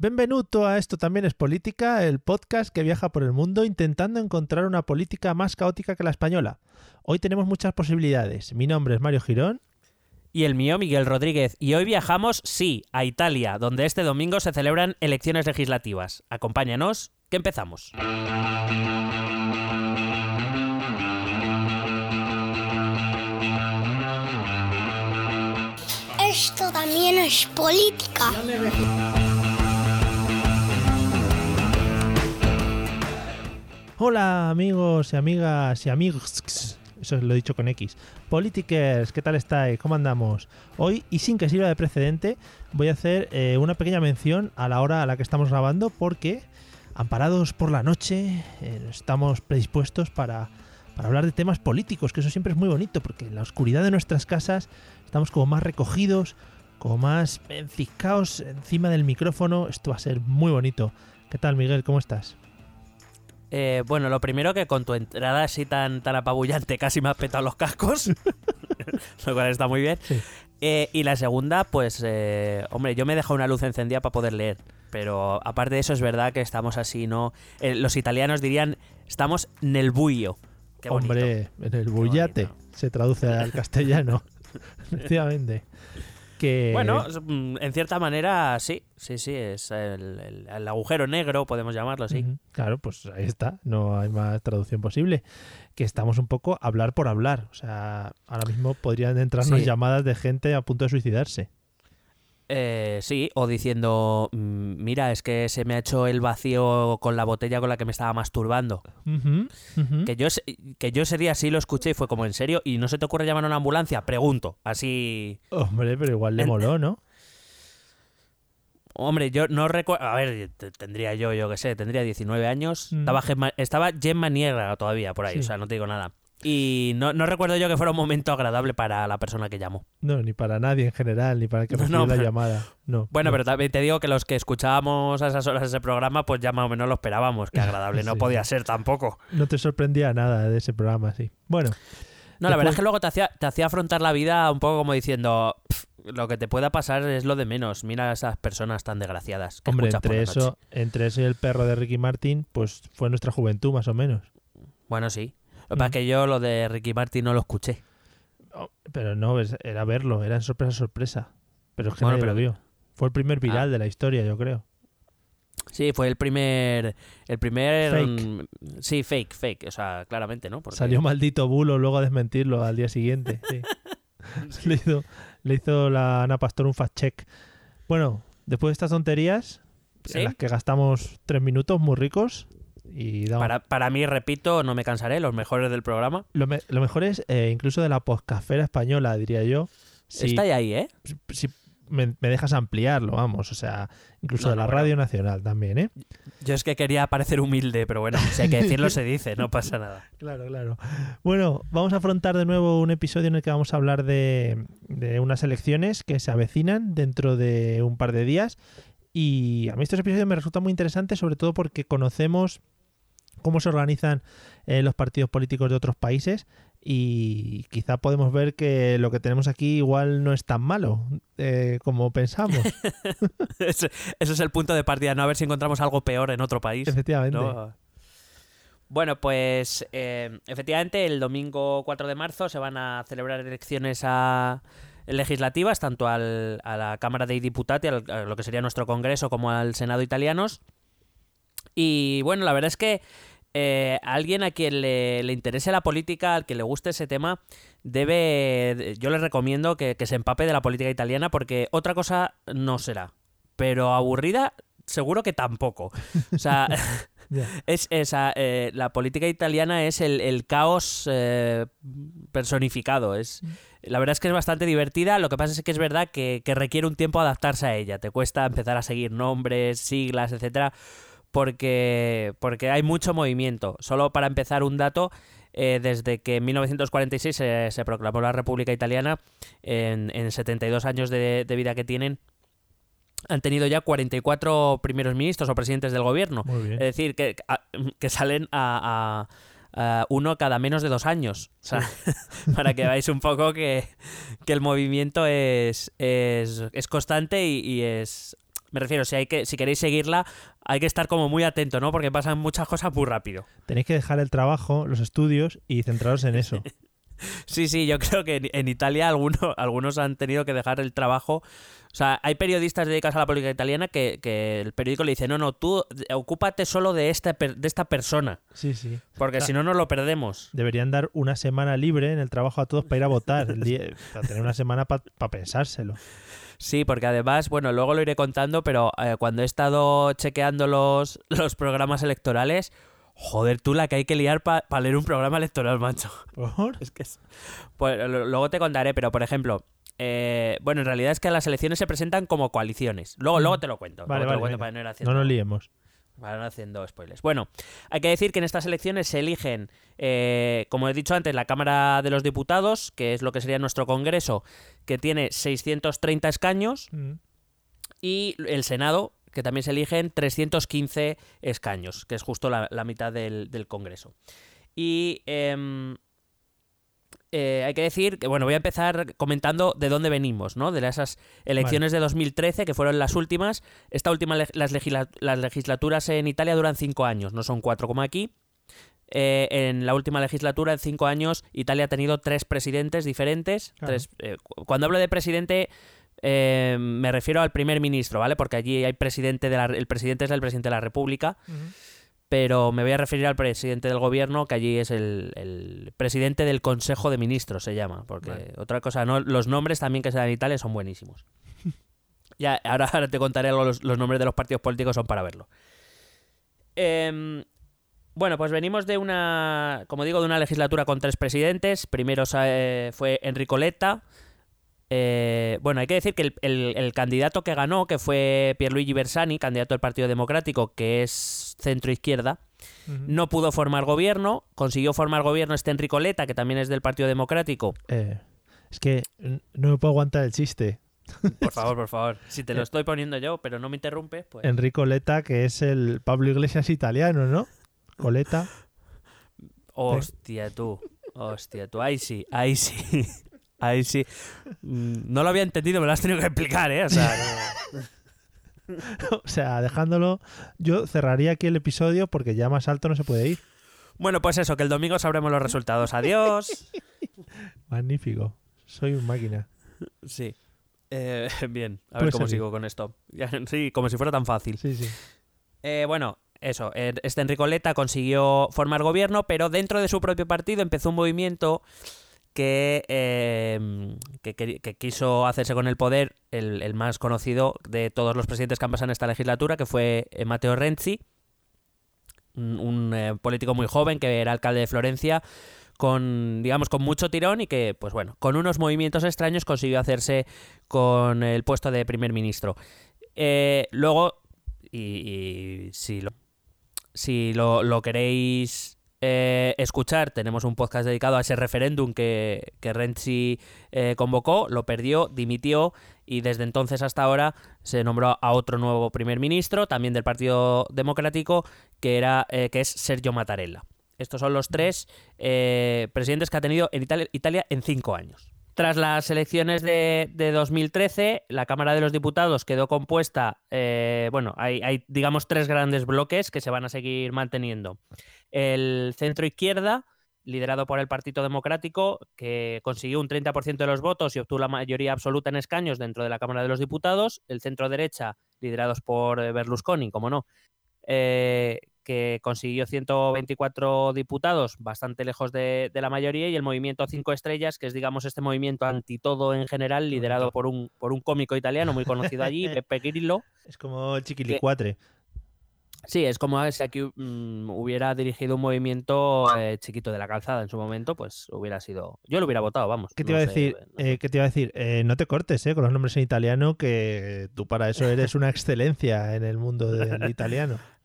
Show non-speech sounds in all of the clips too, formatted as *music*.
Benvenuto a Esto también es política, el podcast que viaja por el mundo intentando encontrar una política más caótica que la española. Hoy tenemos muchas posibilidades. Mi nombre es Mario Girón. Y el mío, Miguel Rodríguez. Y hoy viajamos, sí, a Italia, donde este domingo se celebran elecciones legislativas. Acompáñanos, que empezamos. También es política. Hola amigos y amigas y amigos. Eso lo he dicho con X. Politikers, ¿qué tal estáis? ¿Cómo andamos? Hoy, y sin que sirva de precedente, voy a hacer eh, una pequeña mención a la hora a la que estamos grabando porque, amparados por la noche, eh, estamos predispuestos para, para hablar de temas políticos, que eso siempre es muy bonito porque en la oscuridad de nuestras casas estamos como más recogidos, como más enciscados encima del micrófono. Esto va a ser muy bonito. ¿Qué tal, Miguel? ¿Cómo estás? Eh, bueno, lo primero que con tu entrada así tan, tan apabullante casi me has petado los cascos, *laughs* lo cual está muy bien. Sí. Eh, y la segunda, pues, eh, hombre, yo me he dejado una luz encendida para poder leer. Pero aparte de eso, es verdad que estamos así, ¿no? Los italianos dirían, estamos nel buio. Qué. Hombre, en el bullate se traduce al castellano. *laughs* Efectivamente. Que, Bueno, mm, en cierta manera, sí, sí, sí, es el, el- el agujero negro, podemos llamarlo así. Claro, pues ahí está. No hay más traducción posible. Que estamos un poco hablar por hablar. O sea, ahora mismo podrían entrarnos Sí. llamadas de gente a punto de suicidarse. Eh, sí, o diciendo, mm, mira, es que se me ha hecho el vacío con la botella con la que me estaba masturbando. Que yo, que yo ese día sí lo escuché y fue como, ¿en serio? ¿Y no se te ocurre llamar a una ambulancia? Pregunto, así... Hombre, pero igual le moló, ¿no? Hombre, yo no recuerdo... A ver, te- tendría yo, yo qué sé, tendría 19 años. Mm. Estaba, Gemma, estaba Gemma Niegra todavía por ahí, Sí. o sea, no te digo nada. Y no, no recuerdo yo que fuera un momento agradable para la persona que llamó. No, ni para nadie en general, ni para el que recibió *laughs* no, la pero- llamada. No. Bueno, no. pero también te digo que los que escuchábamos a esas horas ese programa, pues ya más o menos lo esperábamos, que agradable *laughs* no podía ser tampoco. No te sorprendía nada de ese programa, sí. Bueno, No, la verdad es que luego te hacía, te hacía afrontar la vida un poco como diciendo, "Pf, lo que te pueda pasar es lo de menos. Mira a esas personas tan desgraciadas. Que hombre, entre eso, noche". entre eso y el perro de Ricky Martin, pues fue nuestra juventud, más o menos. Bueno, sí. Lo que pasa es Mm. que yo lo de Ricky Martin no lo escuché. Oh, pero no, era verlo, era en sorpresa, sorpresa. Pero es que Bueno, nadie pero- lo vio. Fue el primer viral Ah. de la historia, yo creo. Sí, fue el primer. El primer. Fake. mm, Sí, fake, fake. O sea, claramente, ¿no? Porque- Salió maldito bulo luego a desmentirlo al día siguiente. sí. *laughs* le, hizo, le hizo la Ana Pastor un fact check. Bueno, después de estas tonterías, ¿Sí? en las que gastamos tres minutos muy ricos, y damos- Para, para mí, repito, no me cansaré, los mejores del programa. lo, me- lo mejor es, eh, incluso de la poscafera española, diría yo. Si, Está ahí, ¿eh? si- me, me dejas ampliarlo, vamos, o sea, incluso No, de la bueno. Radio Nacional también, ¿eh? Yo es que quería parecer humilde, pero bueno, si hay que decirlo, se dice, no pasa nada. *laughs* Claro, claro. Bueno, vamos a afrontar de nuevo un episodio en el que vamos a hablar de, de unas elecciones que se avecinan dentro de un par de días. Y a mí estos episodios me resultan muy interesantes, sobre todo porque conocemos cómo se organizan eh, los partidos políticos de otros países y quizá podemos ver que lo que tenemos aquí igual no es tan malo eh, como pensamos. *laughs* Ese, ese es el punto de partida, no a ver si encontramos algo peor en otro país. Efectivamente. ¿no? Bueno, pues eh, efectivamente el domingo 4 de marzo se van a celebrar elecciones a legislativas, tanto al- a la Cámara dei Deputati, al- a lo que sería nuestro Congreso, como al Senado italianos. Y bueno, la verdad es que eh, alguien a quien le, le interese la política, al que le guste ese tema, debe. Yo le recomiendo que, que se empape de la política italiana porque otra cosa no será. Pero aburrida, seguro que tampoco. O sea. *laughs* *laughs* Es esa, eh, la política italiana es el, el caos eh, personificado. Es, la verdad es que es bastante divertida. Lo que pasa es que es verdad que, que requiere un tiempo adaptarse a ella. Te cuesta empezar a seguir nombres, siglas, etcétera, porque, porque hay mucho movimiento. Solo para empezar un dato, eh, desde que en 1946 se, se proclamó la República Italiana, en, en 72 años de, de vida que tienen, han tenido ya 44 primeros ministros o presidentes del gobierno. Es decir, que, a- que salen a, a- a uno cada menos de dos años. O sea, *laughs* para que veáis un poco que, que el movimiento es, es, es constante y, y es... Me refiero, si, hay que, si queréis seguirla, hay que estar como muy atento, ¿no? Porque pasan muchas cosas muy rápido. Tenéis que dejar el trabajo, los estudios y centraros en eso. *laughs* Sí, sí, yo creo que en, en Italia algunos, *laughs* algunos han tenido que dejar el trabajo. O sea, hay periodistas dedicados a la política italiana que, que el periódico le dice, no, no, tú ocúpate solo de esta, per- de esta persona, Sí, sí. porque si no nos lo perdemos. Deberían dar una semana libre en el trabajo a todos para ir a votar. El día- para tener una semana para pensárselo. Sí, porque además, bueno, luego lo iré contando, pero eh, cuando he estado chequeando los, *laughs* los programas electorales, joder, tú la que hay que liar para leer un programa electoral, macho. ¿Por? Es que es... Pues luego te contaré, pero por ejemplo, eh, bueno, en realidad es que las elecciones se presentan como coaliciones. Luego, luego te lo cuento. Mm. Vale, luego te vale, lo cuento para no No nos liemos. Ir haciendo spoilers. Bueno, hay que decir que en estas elecciones se eligen, eh, como he dicho antes, la Cámara de los Diputados, que es lo que sería nuestro Congreso, que tiene 630 escaños, Mm. y el Senado, que también se eligen 315 escaños, que es justo la, la mitad del, del Congreso. Y em, eh, hay que decir que, bueno, voy a empezar comentando de dónde venimos, ¿no? De esas elecciones de 2013, que fueron las últimas. Esta última, las, legisla- las legislaturas en Italia duran cinco años, no son cuatro como aquí. Eh, en la última legislatura, en cinco años, Italia ha tenido tres presidentes diferentes. Claro. Tres, eh, cu- cuando hablo de presidente, eh, me refiero al primer ministro, ¿vale? Porque allí hay presidente de la, el presidente es el presidente de la República, pero me voy a referir al presidente del gobierno, que allí es el, el presidente del Consejo de Ministros, se llama. Porque Vale. otra cosa, no, los nombres también que se dan en Italia son buenísimos. *laughs* ya, ahora, ahora te contaré los, los nombres de los partidos políticos son para verlo. Em, bueno, pues venimos de una, como digo, de una legislatura con tres presidentes. Primero eh, fue Enrico Letta. Eh, bueno, hay que decir que el, el- el candidato que ganó, que fue Pierluigi Bersani, candidato del Partido Democrático, que es centro-izquierda, Ujú. no pudo formar gobierno. Consiguió formar gobierno este Enrico Letta, que también es del Partido Democrático. Eh, es que no me puedo aguantar el chiste. Por favor, por favor. *laughs* Si te lo estoy poniendo yo, pero no me interrumpes, pues... Enrico Letta, que es el Pablo Iglesias italiano, ¿no? Coleta. Hostia, tú. Hostia, tú. Ahí sí, ahí sí. Ahí sí. Mm, No lo había entendido, me lo has tenido que explicar, ¿eh? O sea, *laughs* no- o sea, dejándolo, yo cerraría aquí el episodio porque ya más alto no se puede ir. Bueno, pues eso, que el domingo sabremos los resultados. Adiós. *laughs* Magnífico. Soy un máquina. Sí. Eh, *laughs* bien, a ver Puedes cómo sigo con esto. Sí, como si fuera tan fácil. Sí, sí. Eh, bueno, eso. eh, Este Enrico Letta consiguió formar gobierno, pero dentro de su propio partido empezó un movimiento que, eh, que, quiso hacerse con el poder, el, el más conocido de todos los presidentes que han pasado en esta legislatura, que fue eh, Matteo Renzi, un, eh, político muy joven que era alcalde de Florencia, con, digamos, con mucho tirón y que, pues bueno, con unos movimientos extraños consiguió hacerse con el puesto de primer ministro. Luego, y, y si lo, si lo, lo queréis eh, escuchar, tenemos un podcast dedicado a ese referéndum que, que Renzi eh, convocó, lo perdió, dimitió y desde entonces hasta ahora se nombró a otro nuevo primer ministro, también del Partido Democrático, que, era, eh, que es Sergio Mattarella. Estos son los tres eh, presidentes que ha tenido en Italia, Italia en cinco años. Tras las elecciones de, de 2013, la Cámara de los Diputados quedó compuesta, eh, bueno, hay, digamos tres grandes bloques que se van a seguir manteniendo. El centro izquierda, liderado por el Partido Democrático, que consiguió un 30% de los votos y obtuvo la mayoría absoluta en escaños dentro de la Cámara de los Diputados. El centro derecha, liderados por eh, Berlusconi, como no, eh, que consiguió 124 diputados, bastante lejos de, de, la mayoría, y el movimiento Cinco Estrellas, que es, digamos, este movimiento anti todo en general, liderado por un, por un cómico italiano muy conocido allí, *laughs* Pepe Grillo. Es como el chiquilicuatre. Sí, es como si aquí um, hubiera dirigido un movimiento eh, chiquito de la calzada en su momento, pues hubiera sido. Yo lo hubiera votado, vamos. ¿Qué te no iba a decir? no Eh, ¿Qué te iba a decir? Eh, no te cortes eh, con los nombres en italiano, que tú para eso eres una excelencia en el mundo del italiano. *laughs*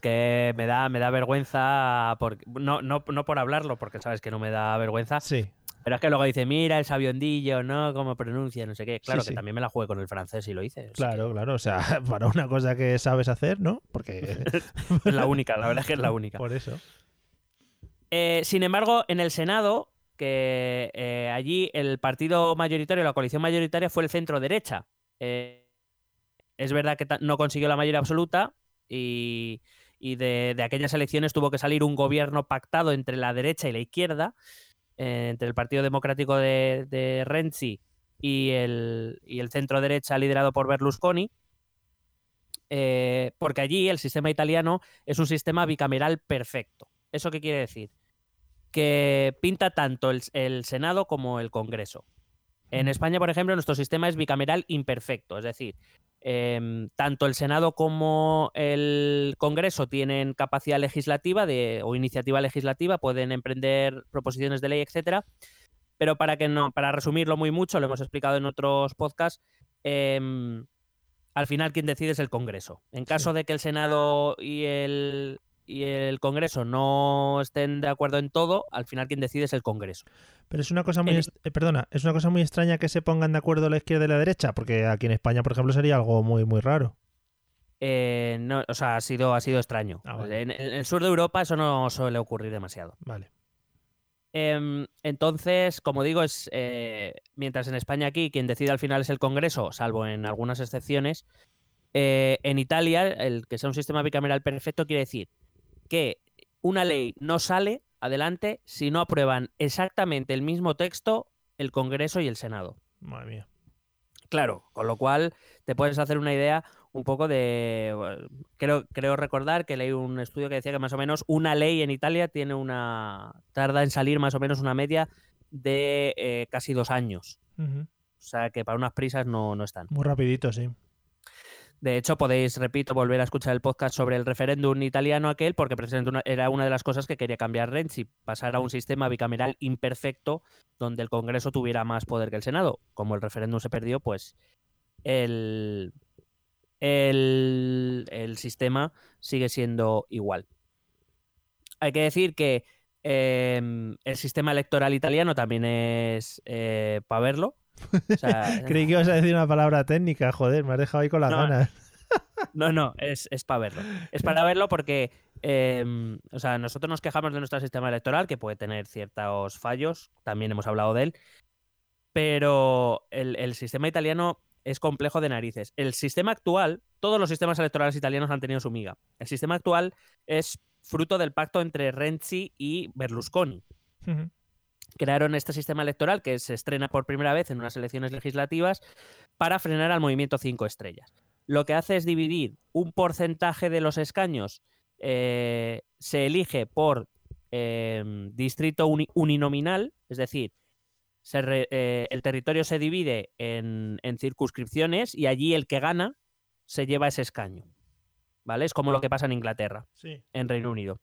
Es que me da, me da vergüenza, por, no, no, no por hablarlo, porque sabes que no me da vergüenza, Sí, pero es que luego dice, mira el sabiondillo, ¿no? Cómo pronuncia, no sé qué. Claro Sí, que sí. también me la jugué con el francés y lo hice. claro, claro. O sea, *laughs* para una cosa que sabes hacer, ¿no? Porque que *laughs* Es la única, la verdad es que es la única. por eso. Eh, sin embargo, en el Senado, que eh, allí el partido mayoritario, la coalición mayoritaria fue el centro derecha. Eh, es verdad que no consiguió la mayoría absoluta y, y de, de aquellas elecciones tuvo que salir un gobierno pactado entre la derecha y la izquierda, eh, entre el Partido Democrático de, de Renzi y el, y el centro derecha liderado por Berlusconi. eh, porque allí el sistema italiano es un sistema bicameral perfecto. ¿Eso qué quiere decir? Que pinta tanto el, el Senado como el Congreso. En España, por ejemplo, nuestro sistema es bicameral imperfecto, es decir, em, tanto el Senado como el Congreso tienen capacidad legislativa de, o iniciativa legislativa, pueden emprender proposiciones de ley, etcétera. Pero para que no, para resumirlo muy mucho, lo hemos explicado en otros podcasts, em, al final quien decide es el Congreso. En caso de que el Senado y el, y el Congreso no estén de acuerdo en todo, al final quien decide es el Congreso. Pero es una cosa muy, En- est- eh, perdona, es una cosa muy extraña que se pongan de acuerdo la izquierda y la derecha, porque aquí en España, por ejemplo, sería algo muy, muy raro. Eh, no, o sea, ha sido, ha sido extraño. Ah, vale. en, en el sur de Europa eso no suele ocurrir demasiado. Vale. Em, entonces, como digo, es eh, mientras en España aquí quien decide al final es el Congreso, salvo en algunas excepciones, eh, en Italia el que sea un sistema bicameral perfecto quiere decir que una ley no sale adelante si no aprueban exactamente el mismo texto el Congreso y el Senado. Madre mía. Claro, con lo cual te puedes hacer una idea un poco de... bueno, Creo, creo recordar que leí un estudio que decía que más o menos una ley en Italia tiene una... tarda en salir más o menos una media de eh, casi dos años. O sea que para unas prisas no, no están. Muy rapidito, sí. De hecho, podéis, repito, volver a escuchar el podcast sobre el referéndum italiano aquel, porque precisamente era una de las cosas que quería cambiar Renzi, pasar a un sistema bicameral imperfecto donde el Congreso tuviera más poder que el Senado. Como el referéndum se perdió, pues el, el, el sistema sigue siendo igual. Hay que decir que em, el sistema electoral italiano también es para verlo. O sea, *laughs* Creí que ibas a decir una palabra técnica, joder, me has dejado ahí con las No, ganas. No, no, es, es para verlo. Es para verlo porque, eh, o sea, nosotros nos quejamos de nuestro sistema electoral, que puede tener ciertos fallos, también hemos hablado de él, pero el, el sistema italiano es complejo de narices. El sistema actual, todos los sistemas electorales italianos han tenido su miga. El sistema actual es fruto del pacto entre Renzi y Berlusconi. Crearon este sistema electoral que se estrena por primera vez en unas elecciones legislativas para frenar al movimiento cinco estrellas. Lo que hace es dividir un porcentaje de los escaños, eh, se elige por eh, distrito uni- uninominal, es decir, se re- eh, el territorio se divide en, en circunscripciones y allí el que gana se lleva ese escaño. ¿Vale? Es como lo que pasa en Inglaterra Sí. en Reino Unido.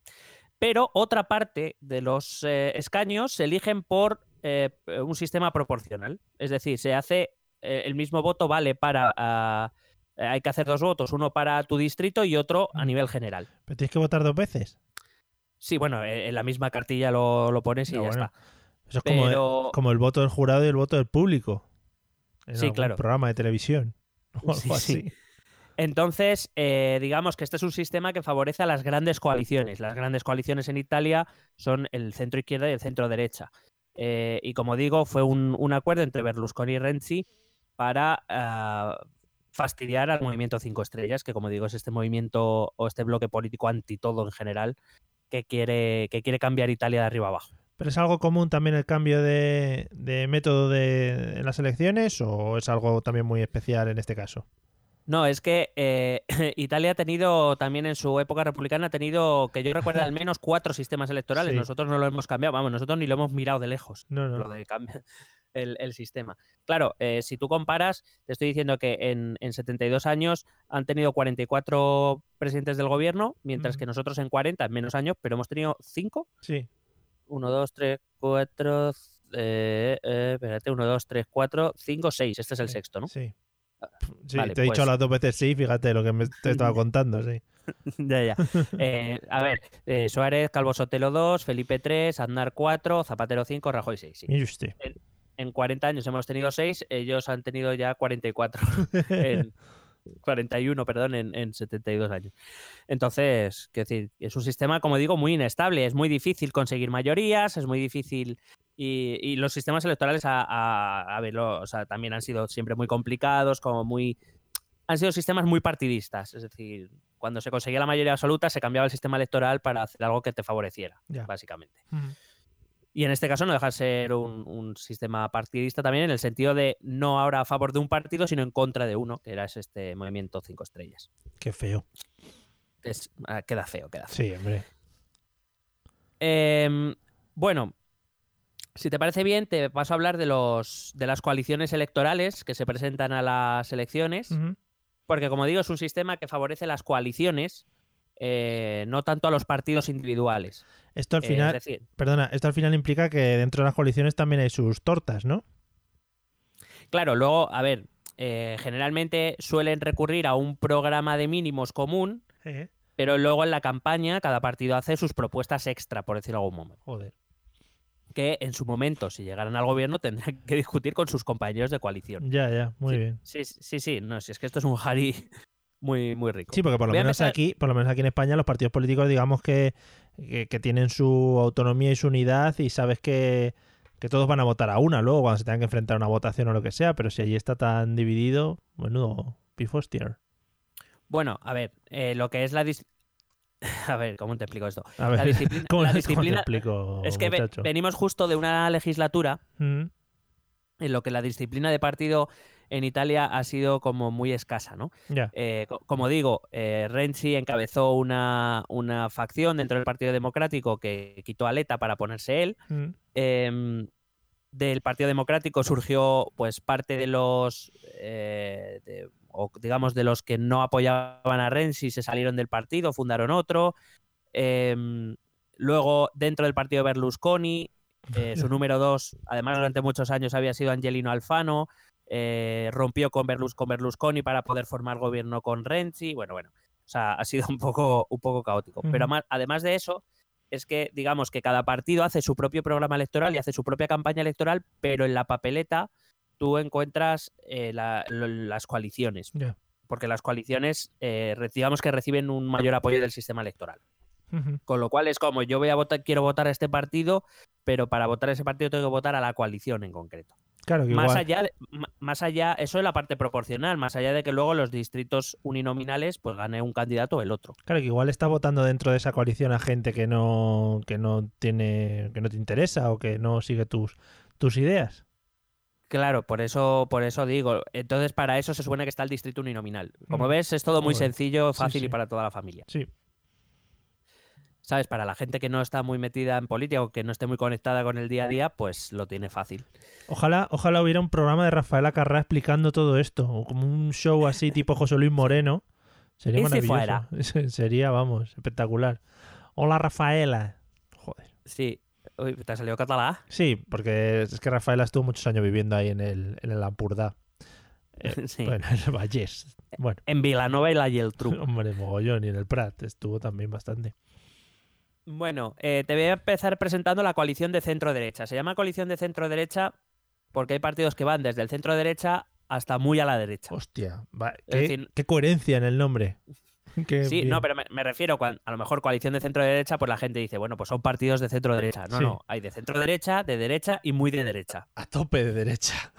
Pero otra parte de los eh, escaños se eligen por eh, un sistema proporcional. Es decir, se hace eh, el mismo voto vale para... ah, eh, hay que hacer dos votos, uno para tu distrito y otro a nivel general. Pero tienes que votar dos veces. Sí, bueno, eh, en la misma cartilla lo, lo pones y ya bueno. está. Eso es como, el voto del jurado y el voto del público. En Sí, algún claro. programa de televisión. *laughs* O algo Sí, así. sí. Entonces, eh, digamos que este es un sistema que favorece a las grandes coaliciones. Las grandes coaliciones en Italia son el centro izquierda y el centro derecha. Eh, y como digo, fue un, acuerdo entre Berlusconi y Renzi para ah, fastidiar al movimiento Cinco Estrellas, que como digo es este movimiento o este bloque político anti todo en general, que quiere, que quiere cambiar Italia de arriba abajo. ¿Pero es algo común también el cambio de, de método de, en las elecciones o es algo también muy especial en este caso? No, es que eh, *laughs* Italia ha tenido también en su época republicana, ha tenido, que yo recuerdo, al menos cuatro sistemas electorales. Sí. Nosotros no lo hemos cambiado, vamos, nosotros ni lo hemos mirado de lejos, No, no. lo de cambiar *laughs* el, el sistema. Claro, eh, si tú comparas, te estoy diciendo que en, en 72 años han tenido 44 presidentes del gobierno, mientras que nosotros en 40, en menos años, pero hemos tenido 5. Sí. 1, 2, 3, 4, eh, eh, espérate, 1, 2, 3, 4, 5, 6. Este es el Sí. sexto, ¿no? Sí. Sí, vale, te he dicho pues- las dos veces sí, fíjate lo que me te estaba *laughs* contando, sí. *laughs* ya, ya. Eh, a ver, eh, Suárez, Calvo Sotelo 2, Felipe 3, Aznar 4, Zapatero 5, Rajoy 6. Sí. Usted. En 40 años hemos tenido 6, ellos han tenido ya 44. *laughs* en 41, perdón, en, en 72 años. Entonces, quiero decir, es un sistema, como digo, muy inestable. Es muy difícil conseguir mayorías, es muy difícil. Y, y los sistemas electorales, a, a- a verlo, o sea, también han sido siempre muy complicados, como muy. Han sido sistemas muy partidistas. Es decir, cuando se conseguía la mayoría absoluta, se cambiaba el sistema electoral para hacer algo que te favoreciera, básicamente. Y en este caso no deja de ser un, un sistema partidista también en el sentido de no ahora a favor de un partido, sino en contra de uno, que era este movimiento cinco estrellas. Qué feo. Es, ah, queda feo, queda feo. Sí, hombre. Em, bueno, si te parece bien, te paso a hablar de, los, de las coaliciones electorales que se presentan a las elecciones, porque como digo, es un sistema que favorece las coaliciones, eh, no tanto a los partidos individuales. Esto al Eh, final, es decir, perdona, esto al final implica que dentro de las coaliciones también hay sus tortas, ¿no? Claro, luego, a ver, eh, generalmente suelen recurrir a un programa de mínimos común, pero luego en la campaña cada partido hace sus propuestas extra, por decirlo de algún momento. Joder. Que en su momento, si llegaran al gobierno, tendrán que discutir con sus compañeros de coalición. Ya, ya, muy sí, bien. Sí, sí, sí, no, si es que esto es un jari muy, muy rico. Sí, porque por lo Voy menos empezar- aquí, por lo menos aquí en España, los partidos políticos, digamos que, que, que tienen su autonomía y su unidad, y sabes que, que todos van a votar a una luego cuando se tengan que enfrentar a una votación o lo que sea, pero si allí está tan dividido, menudo pifostier. Bueno, a ver, eh, lo que es la... dis- *laughs* A ver, ¿cómo te explico esto? A ver, La disciplina... *laughs* ¿cómo, la cómo te explico, es que ve- venimos justo de una legislatura Mm, en lo que la disciplina de partido en Italia ha sido como muy escasa, ¿no? Eh, co- como digo, eh, Renzi encabezó una, una facción dentro del Partido Democrático que quitó a Letta para ponerse él. Mm, Em, del Partido Democrático surgió pues parte de los eh, de- o digamos de los que no apoyaban a Renzi se salieron del partido, fundaron otro. Em, luego dentro del partido Berlusconi, su *laughs* número dos, además durante muchos años había sido Angelino Alfano, eh, rompió con, Berlus- con Berlusconi para poder formar gobierno con Renzi. Bueno, bueno, o sea, ha sido *laughs* un poco, un poco caótico. Pero además de eso, es que digamos que cada partido hace su propio programa electoral y hace su propia campaña electoral, pero en la papeleta tú encuentras eh, la- lo- las coaliciones, porque las coaliciones, eh, digamos que reciben un mayor apoyo del sistema electoral. Con lo cual es como yo voy a votar, quiero votar a este partido, pero para votar a ese partido tengo que votar a la coalición en concreto. Claro que Más igual. allá, de- más allá, eso es la parte proporcional, más allá de que luego los distritos uninominales pues gane un candidato o el otro. Claro que igual estás votando dentro de esa coalición a gente que no, que no tiene, que no te interesa o que no sigue tus, tus ideas. Claro, por eso, por eso digo. Entonces, para eso se supone que está el distrito uninominal. Como Mm. ves, es todo muy sencillo, Sí, fácil sí. y para toda la familia. Sí. ¿Sabes? Para la gente que no está muy metida en política o que no esté muy conectada con el día a día, pues lo tiene fácil. Ojalá, ojalá hubiera un programa de Rafaela Carrá explicando todo esto, o como un show así *laughs* tipo José Luis Moreno. Sería *laughs* Ese maravilloso. Sería, vamos, espectacular. Hola, Rafaela. Joder. Sí. Uy, ¿te ha salido catalá? Sí, porque es que Rafaela estuvo muchos años viviendo ahí en el, en el Ampurdá. Eh, *laughs* Sí. Bueno, en el Vallés. Bueno, En Vilanova y la Geltrú. hombre, mogollón. Y en el Prat estuvo también bastante. Bueno, eh, te voy a empezar presentando la coalición de centro-derecha. Se llama coalición de centro-derecha porque hay partidos que van desde el centro-derecha hasta muy a la derecha. Hostia, va- qué, decir- qué coherencia en el nombre. *laughs* Qué Sí, bien. no, pero me, me refiero, a lo mejor coalición de centro-derecha, pues la gente dice, bueno, pues son partidos de centro-derecha. No, Sí. no, hay de centro-derecha, de derecha y muy de derecha. A tope de derecha.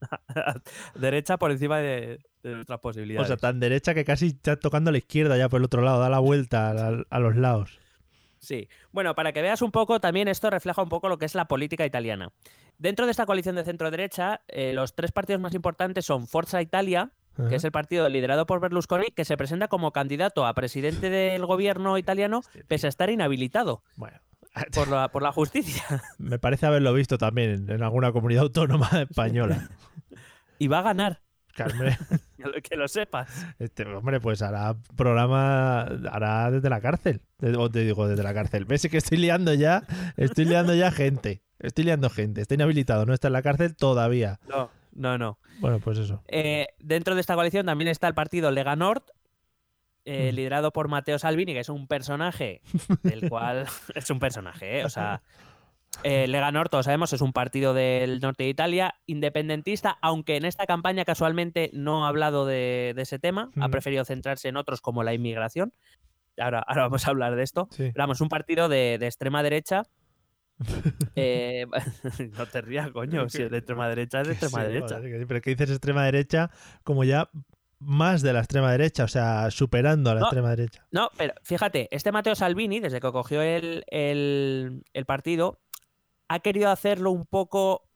*laughs* derecha por encima de, de nuestras O posibilidades. sea, tan derecha que casi está tocando a la izquierda ya por el otro lado, da la vuelta a, a los lados. Sí. Bueno, para que veas un poco, también esto refleja un poco lo que es la política italiana. Dentro de esta coalición de centro-derecha, eh, los tres partidos más importantes son Forza Italia, que es el partido liderado por Berlusconi, que se presenta como candidato a presidente del gobierno italiano, *laughs* pese a estar inhabilitado Bueno, por la, *laughs* por la justicia. me parece haberlo visto también en, alguna comunidad autónoma española. *laughs* Y va a ganar, que lo sepas. este, hombre, pues hará programa, hará desde la cárcel. O te digo, desde la cárcel. ¿Ves que estoy liando ya? Estoy liando ya gente. Estoy liando gente. Está inhabilitado, no está en la cárcel todavía. No, no, no. Bueno, pues eso. Eh, dentro de esta coalición también está el partido Lega Nord, eh, Mm. liderado por Matteo Salvini, que es un personaje del cual *laughs* *laughs* es un personaje, ¿eh? o sea, eh, Lega Nord, todos sabemos, es un partido del norte de Italia, independentista, aunque en esta campaña casualmente no ha hablado de, de ese tema, ha preferido centrarse en otros como la inmigración. Ahora, *laughs* ahora vamos a hablar de esto. Sí. Pero vamos, un partido de, de extrema derecha. *laughs* Eh, *laughs* no te rías, coño, si es de extrema derecha, es de extrema Sí, derecha. pero que dices extrema derecha como ya más de la extrema derecha, o sea, superando a la No. extrema derecha. No, pero fíjate, este Matteo Salvini, desde que cogió el, el- el partido, ha querido hacerlo un poco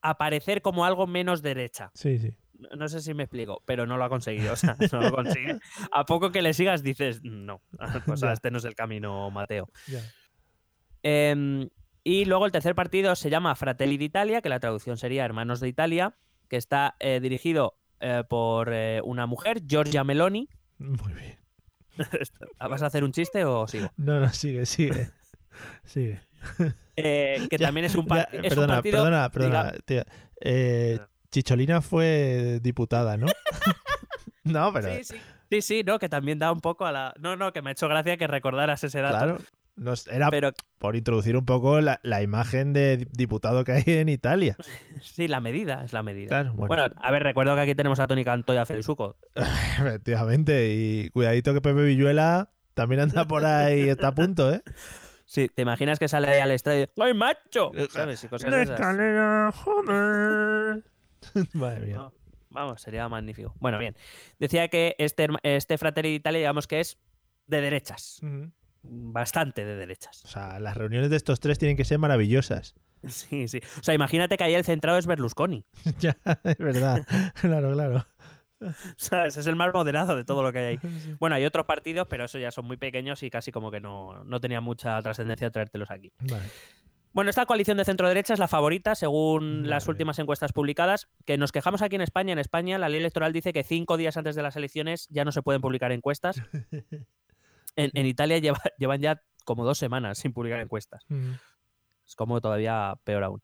aparecer como algo menos derecha. Sí, sí. No- No sé si me explico, pero no lo ha conseguido. O sea, no lo consigue. A poco que le sigas dices, no, *laughs* o sea, este no es el camino, Mateo. Em, y luego el tercer partido se llama Fratelli d'Italia, que la traducción sería Hermanos de Italia, que está eh, dirigido eh, por eh, una mujer, Giorgia Meloni. Muy bien. *laughs* ¿Vas a hacer un chiste o sigo? No, no, sigue, sigue. *laughs* Sigue. *laughs* Eh, que Ya, también es un, Ya, es un perdona, partido. perdona, perdona, tía. Eh, Chicholina fue diputada, ¿no? *laughs* no, pero Sí, sí. Sí, sí, no, que también da un poco a la. No, no, que me ha hecho gracia que recordaras ese dato. claro, nos- era Pero por introducir un poco la, la imagen de di- diputado que hay en Italia. *laughs* sí, la medida es la medida. Claro, bueno, Bueno, a ver, recuerdo que aquí tenemos a Tony Canto y a Felizuco. efectivamente. Y cuidadito que Pepe Villuela también anda por ahí, está a punto, ¿eh? Sí, ¿te imaginas que sale ahí al estadio? ¡Ay, macho! ¿Sabes? Y cosas de esas. escalera, joder. *laughs* Madre mía. No, Vamos, sería magnífico. Bueno, bien. Decía que este, este Fratelli d'Italia, digamos que es de derechas. Bastante de derechas. O sea, las reuniones de estos tres tienen que ser maravillosas. Sí, sí. O sea, imagínate que ahí el centrado es Berlusconi. *laughs* ya, es verdad. *laughs* claro, claro. *laughs* ¿Sabes? Es el más moderado de todo lo que hay ahí. *laughs* Bueno, hay otros partidos, pero eso ya son muy pequeños y casi como que no, no tenía mucha trascendencia traértelos aquí. Vale. Bueno, esta coalición de centro-derecha es la favorita según las últimas encuestas publicadas, que nos quejamos aquí en España. En España la ley electoral dice que cinco días antes de las elecciones ya no se pueden publicar encuestas. *laughs* En, en Italia lleva- llevan ya como dos semanas sin publicar encuestas. Ujú. Es como todavía peor aún.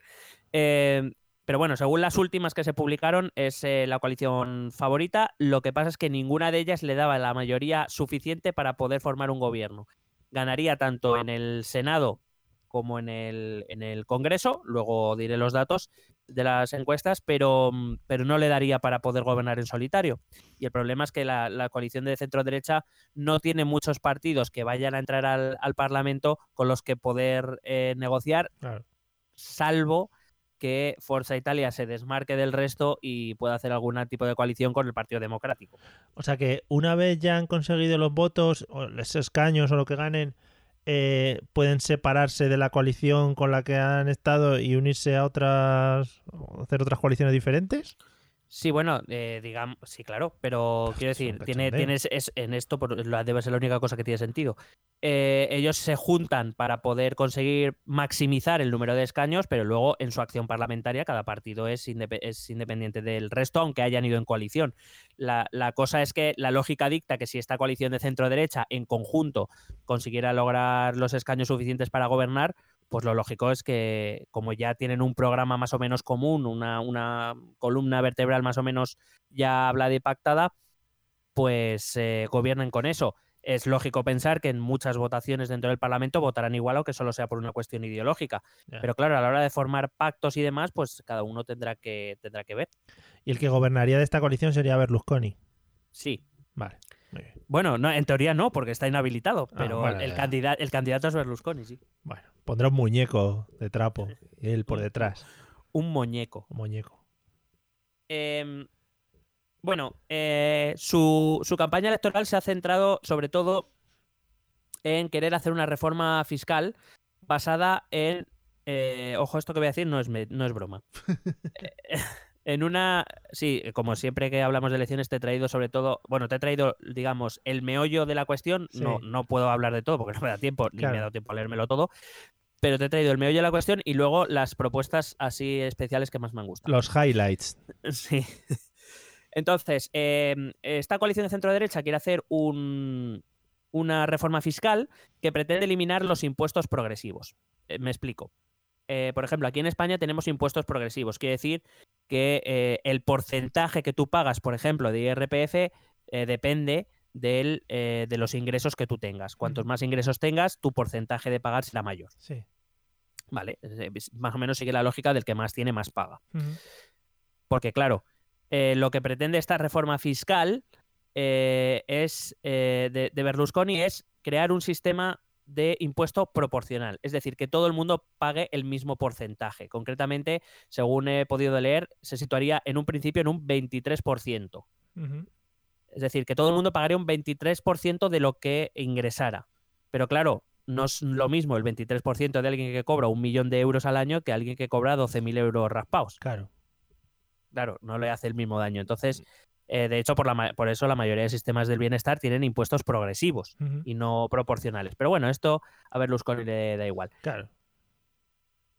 Eh, pero bueno, según las últimas que se publicaron, es eh, la coalición favorita. Lo que pasa es que ninguna de ellas le daba la mayoría suficiente para poder formar un gobierno. Ganaría tanto en el Senado como en el, en el Congreso. Luego diré los datos de las encuestas, pero, mm, pero no le daría para poder gobernar en solitario. Y el problema es que la, la coalición de centro-derecha no tiene muchos partidos que vayan a entrar al, al Parlamento con los que poder eh, negociar, Claro. salvo que Forza Italia se desmarque del resto y pueda hacer algún tipo de coalición con el Partido Democrático. O sea que una vez ya han conseguido los votos, o los escaños o lo que ganen, eh, pueden separarse de la coalición con la que han estado y unirse a otras, hacer otras coaliciones diferentes. Sí, bueno, eh, digamos, sí, claro, pero quiero decir, tiene, tienes, es, en esto por- debe ser la única cosa que tiene sentido. Eh, ellos se juntan para poder conseguir maximizar el número de escaños, pero luego en su acción parlamentaria cada partido es independiente del resto, aunque hayan ido en coalición. La, la cosa es que la lógica dicta que si esta coalición de centro-derecha en conjunto consiguiera lograr los escaños suficientes para gobernar, pues lo lógico es que como ya tienen un programa más o menos común, una, una columna vertebral más o menos ya hablada y pactada, pues eh, gobiernen con eso. Es lógico pensar que en muchas votaciones dentro del Parlamento votarán igual aunque solo sea por una cuestión ideológica. Pero claro, a la hora de formar pactos y demás, pues cada uno tendrá que, tendrá que ver. Y el que gobernaría de esta coalición sería Berlusconi. Sí. Vale. Bueno, no, en teoría no, porque está inhabilitado, Ah, pero el, ya. candidato, el candidato es Berlusconi, sí. Bueno, pondrá un muñeco de trapo él por detrás. Un muñeco. Un muñeco. Eh, bueno, eh, su, su campaña electoral se ha centrado sobre todo en querer hacer una reforma fiscal basada en... eh, ojo, esto que voy a decir no es, me- no es broma. *laughs* Eh, en una... Sí, como siempre que hablamos de elecciones te he traído sobre todo... Bueno, te he traído, digamos, el meollo de la cuestión. No, Sí. no puedo hablar de todo porque no me da tiempo, ni me ha dado tiempo a leérmelo todo. Pero te he traído el meollo de la cuestión y luego las propuestas así especiales que más me han gustado. Los highlights. *laughs* Sí. Entonces, eh, esta coalición de centro-derecha quiere hacer un- una reforma fiscal que pretende eliminar los impuestos progresivos. Eh, me explico. Eh, por ejemplo, aquí en España tenemos impuestos progresivos. Quiere decir que eh, el porcentaje que tú pagas, por ejemplo, de IRPF, depende del, eh, de los ingresos que tú tengas. Cuantos más ingresos tengas, tu porcentaje de pagar será mayor. Sí. Vale, Eh, más o menos sigue la lógica del que más tiene, más paga. Porque, claro, eh, lo que pretende esta reforma fiscal eh, es de, de Berlusconi es crear un sistema de impuesto proporcional. Es decir, que todo el mundo pague el mismo porcentaje. Concretamente, según he podido leer, se situaría en un principio en un 23%. Ujú. Es decir, que todo el mundo pagaría un 23% de lo que ingresara. Pero claro, no es lo mismo el 23% de alguien que cobra un millón de euros al año que alguien que cobra 12.000 euros raspados Claro. claro, no le hace el mismo daño. Entonces, eh, de hecho, por, la, ma- por eso la mayoría de sistemas del bienestar tienen impuestos progresivos y no proporcionales. Pero bueno, esto a Berlusconi le da igual. Claro.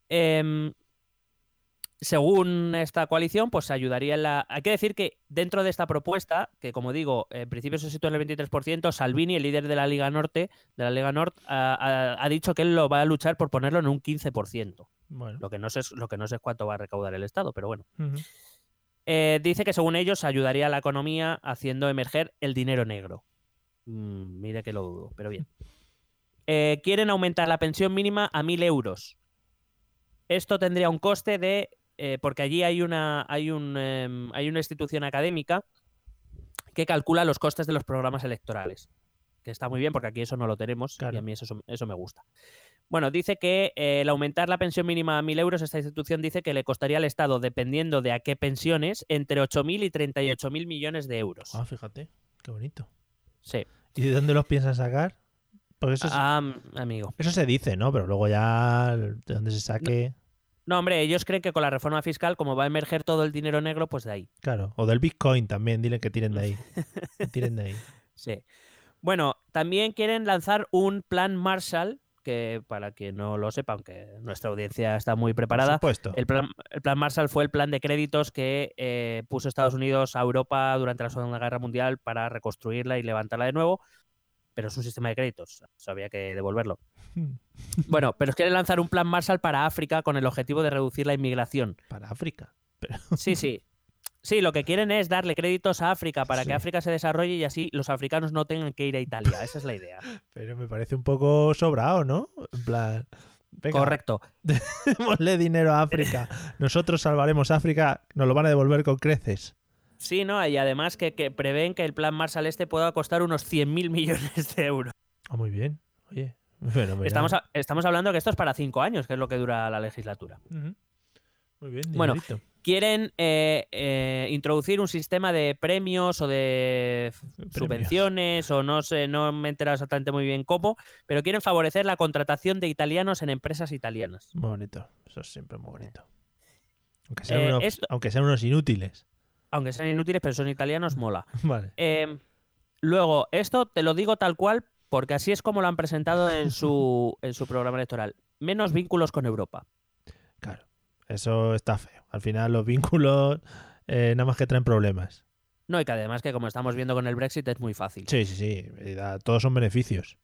Em, según esta coalición, pues se ayudaría en la... Hay que decir que dentro de esta propuesta, que como digo, en principio se sitúa en el 23%, Salvini, el líder de la Liga Norte, de la Liga Norte, ha, ha- ha dicho que él lo va a luchar por ponerlo en un 15%. Bueno. Lo que no sé, lo que no sé es cuánto va a recaudar el Estado, pero bueno. Eh, dice que según ellos ayudaría a la economía haciendo emerger el dinero negro. Mm, mire que lo dudo, pero bien. Eh, quieren aumentar la pensión mínima a 1.000 euros. Esto tendría un coste de... eh, porque allí hay una, hay, un, em, hay una institución académica que calcula los costes de los programas electorales. Que está muy bien porque aquí eso no lo tenemos y a mí eso, eso me gusta. Bueno, dice que eh, el aumentar la pensión mínima a 1.000 euros, esta institución dice que le costaría al Estado, dependiendo de a qué pensiones, entre 8.000 y 38.000 millones de euros. Ah, fíjate. Qué bonito. Sí. ¿Y de dónde los piensan sacar? Porque eso, es- Ah, amigo. eso se dice, ¿no? Pero luego ya de dónde se saque. No, hombre, ellos creen que con la reforma fiscal, como va a emerger todo el dinero negro, pues de ahí. Claro. O del Bitcoin también. Dile que tiren de ahí. *laughs* Que tiren de ahí. Sí. Bueno, también quieren lanzar un plan Marshall, que para quien no lo sepa, aunque nuestra audiencia está muy Por preparada, supuesto. El plan, el plan Marshall fue el plan de créditos que eh, puso Estados Unidos a Europa durante la Segunda Guerra Mundial para reconstruirla y levantarla de nuevo, pero es un sistema de créditos, eso había que devolverlo. *laughs* Bueno, pero quieren lanzar un plan Marshall para África con el objetivo de reducir la inmigración. Para África. *laughs* Sí, sí. Sí, lo que quieren es darle créditos a África para Sí. que África se desarrolle y así los africanos no tengan que ir a Italia. Esa es la idea. *laughs* Pero me parece un poco sobrado, ¿no? En plan. Venga, Correcto. démosle dinero a África. Nosotros salvaremos África, nos lo van a devolver con creces. Sí, ¿no? Y además que, que prevén que el plan Marshall este pueda costar unos 100.000 millones de euros. Ah, muy bien. Oye, *laughs* Estamos, a- estamos hablando que esto es para cinco años, que es lo que dura la legislatura. Ujú. Muy bien, Bueno, dinerito. Quieren eh, eh, introducir un sistema de premios o de subvenciones o no sé, no me he enterado exactamente muy bien cómo, pero quieren favorecer la contratación de italianos en empresas italianas. Muy bonito. Eso es siempre muy bonito. Aunque sean, Eh, unos, esto- aunque sean unos inútiles. Aunque sean inútiles, pero son italianos, mola. *laughs* Vale. Luego, esto te lo digo tal cual, porque así es como lo han presentado en *laughs* su, en su programa electoral. Menos vínculos con Europa. Claro. Eso está feo. Al final los vínculos eh, nada más que traen problemas. No, y que además que como estamos viendo con el Brexit es muy fácil. Sí, sí, sí. da- Todos son beneficios.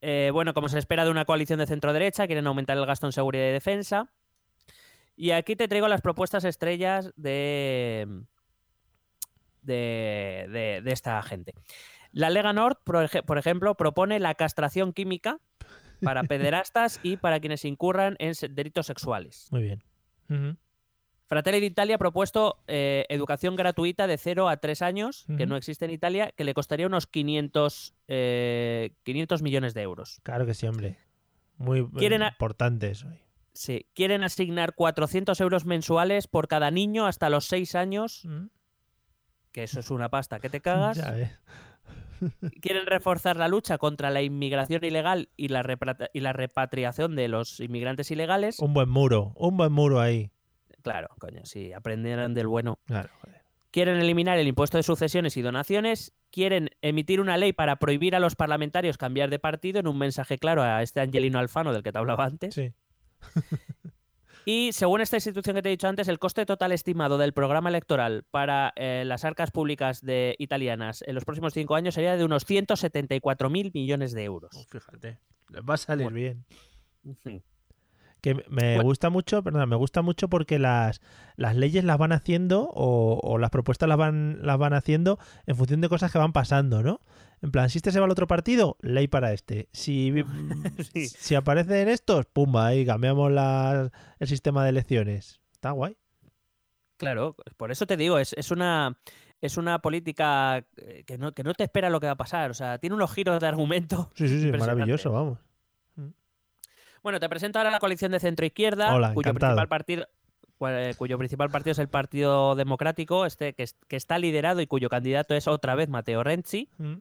Eh, bueno, como se espera de una coalición de centro-derecha, quieren aumentar el gasto en seguridad y defensa. Y aquí te traigo las propuestas estrellas de, de, de- de esta gente. La Lega Nord, por, ej- por ejemplo, propone la castración química para *laughs* pederastas y para quienes incurran en delitos sexuales. Muy bien. Ujú. Fratelli d'Italia ha propuesto eh, educación gratuita de 0 a 3 años, que no existe en Italia, que le costaría unos 500, eh, 500 millones de euros. Claro que sí, hombre. Muy eh, Quieren importante eso. Sí, quieren asignar 400 euros mensuales por cada niño hasta los 6 años, que eso es una pasta que te cagas. *laughs* Ya ves. Quieren reforzar la lucha contra la inmigración ilegal y la, repra- y la repatriación de los inmigrantes ilegales. Un buen muro. Un buen muro ahí. Claro, coño, si aprendieran del bueno. Claro, joder. Quieren eliminar el impuesto de sucesiones y donaciones. Quieren emitir una ley para prohibir a los parlamentarios cambiar de partido en un mensaje claro a este Angelino Alfano del que te hablaba antes. Sí. *laughs* Y según esta institución que te he dicho antes, el coste total estimado del programa electoral para eh, las arcas públicas de italianas en los próximos cinco años sería de unos 174.000 millones de euros. Fíjate. Les va a salir Bueno. bien. *laughs* Que me Bueno. gusta mucho, perdón, me gusta mucho porque las, las leyes las van haciendo o, o las propuestas las van, las van haciendo en función de cosas que van pasando, ¿no? En plan, si este se va al otro partido, ley para este. Si, *laughs* Sí. si aparecen estos, pumba, ahí cambiamos la- el sistema de elecciones. Está guay. Claro, por eso te digo, es, es una es una política eh, que no, que no te espera lo que va a pasar. O sea, tiene unos giros de argumento. Sí, sí, sí, maravilloso, vamos. Bueno, te presento ahora la coalición de centro izquierda, Hola, cuyo encantado. principal partido eh, cuyo principal partido es el Partido Democrático, este que, es- que está liderado y cuyo candidato es otra vez Matteo Renzi. Mm.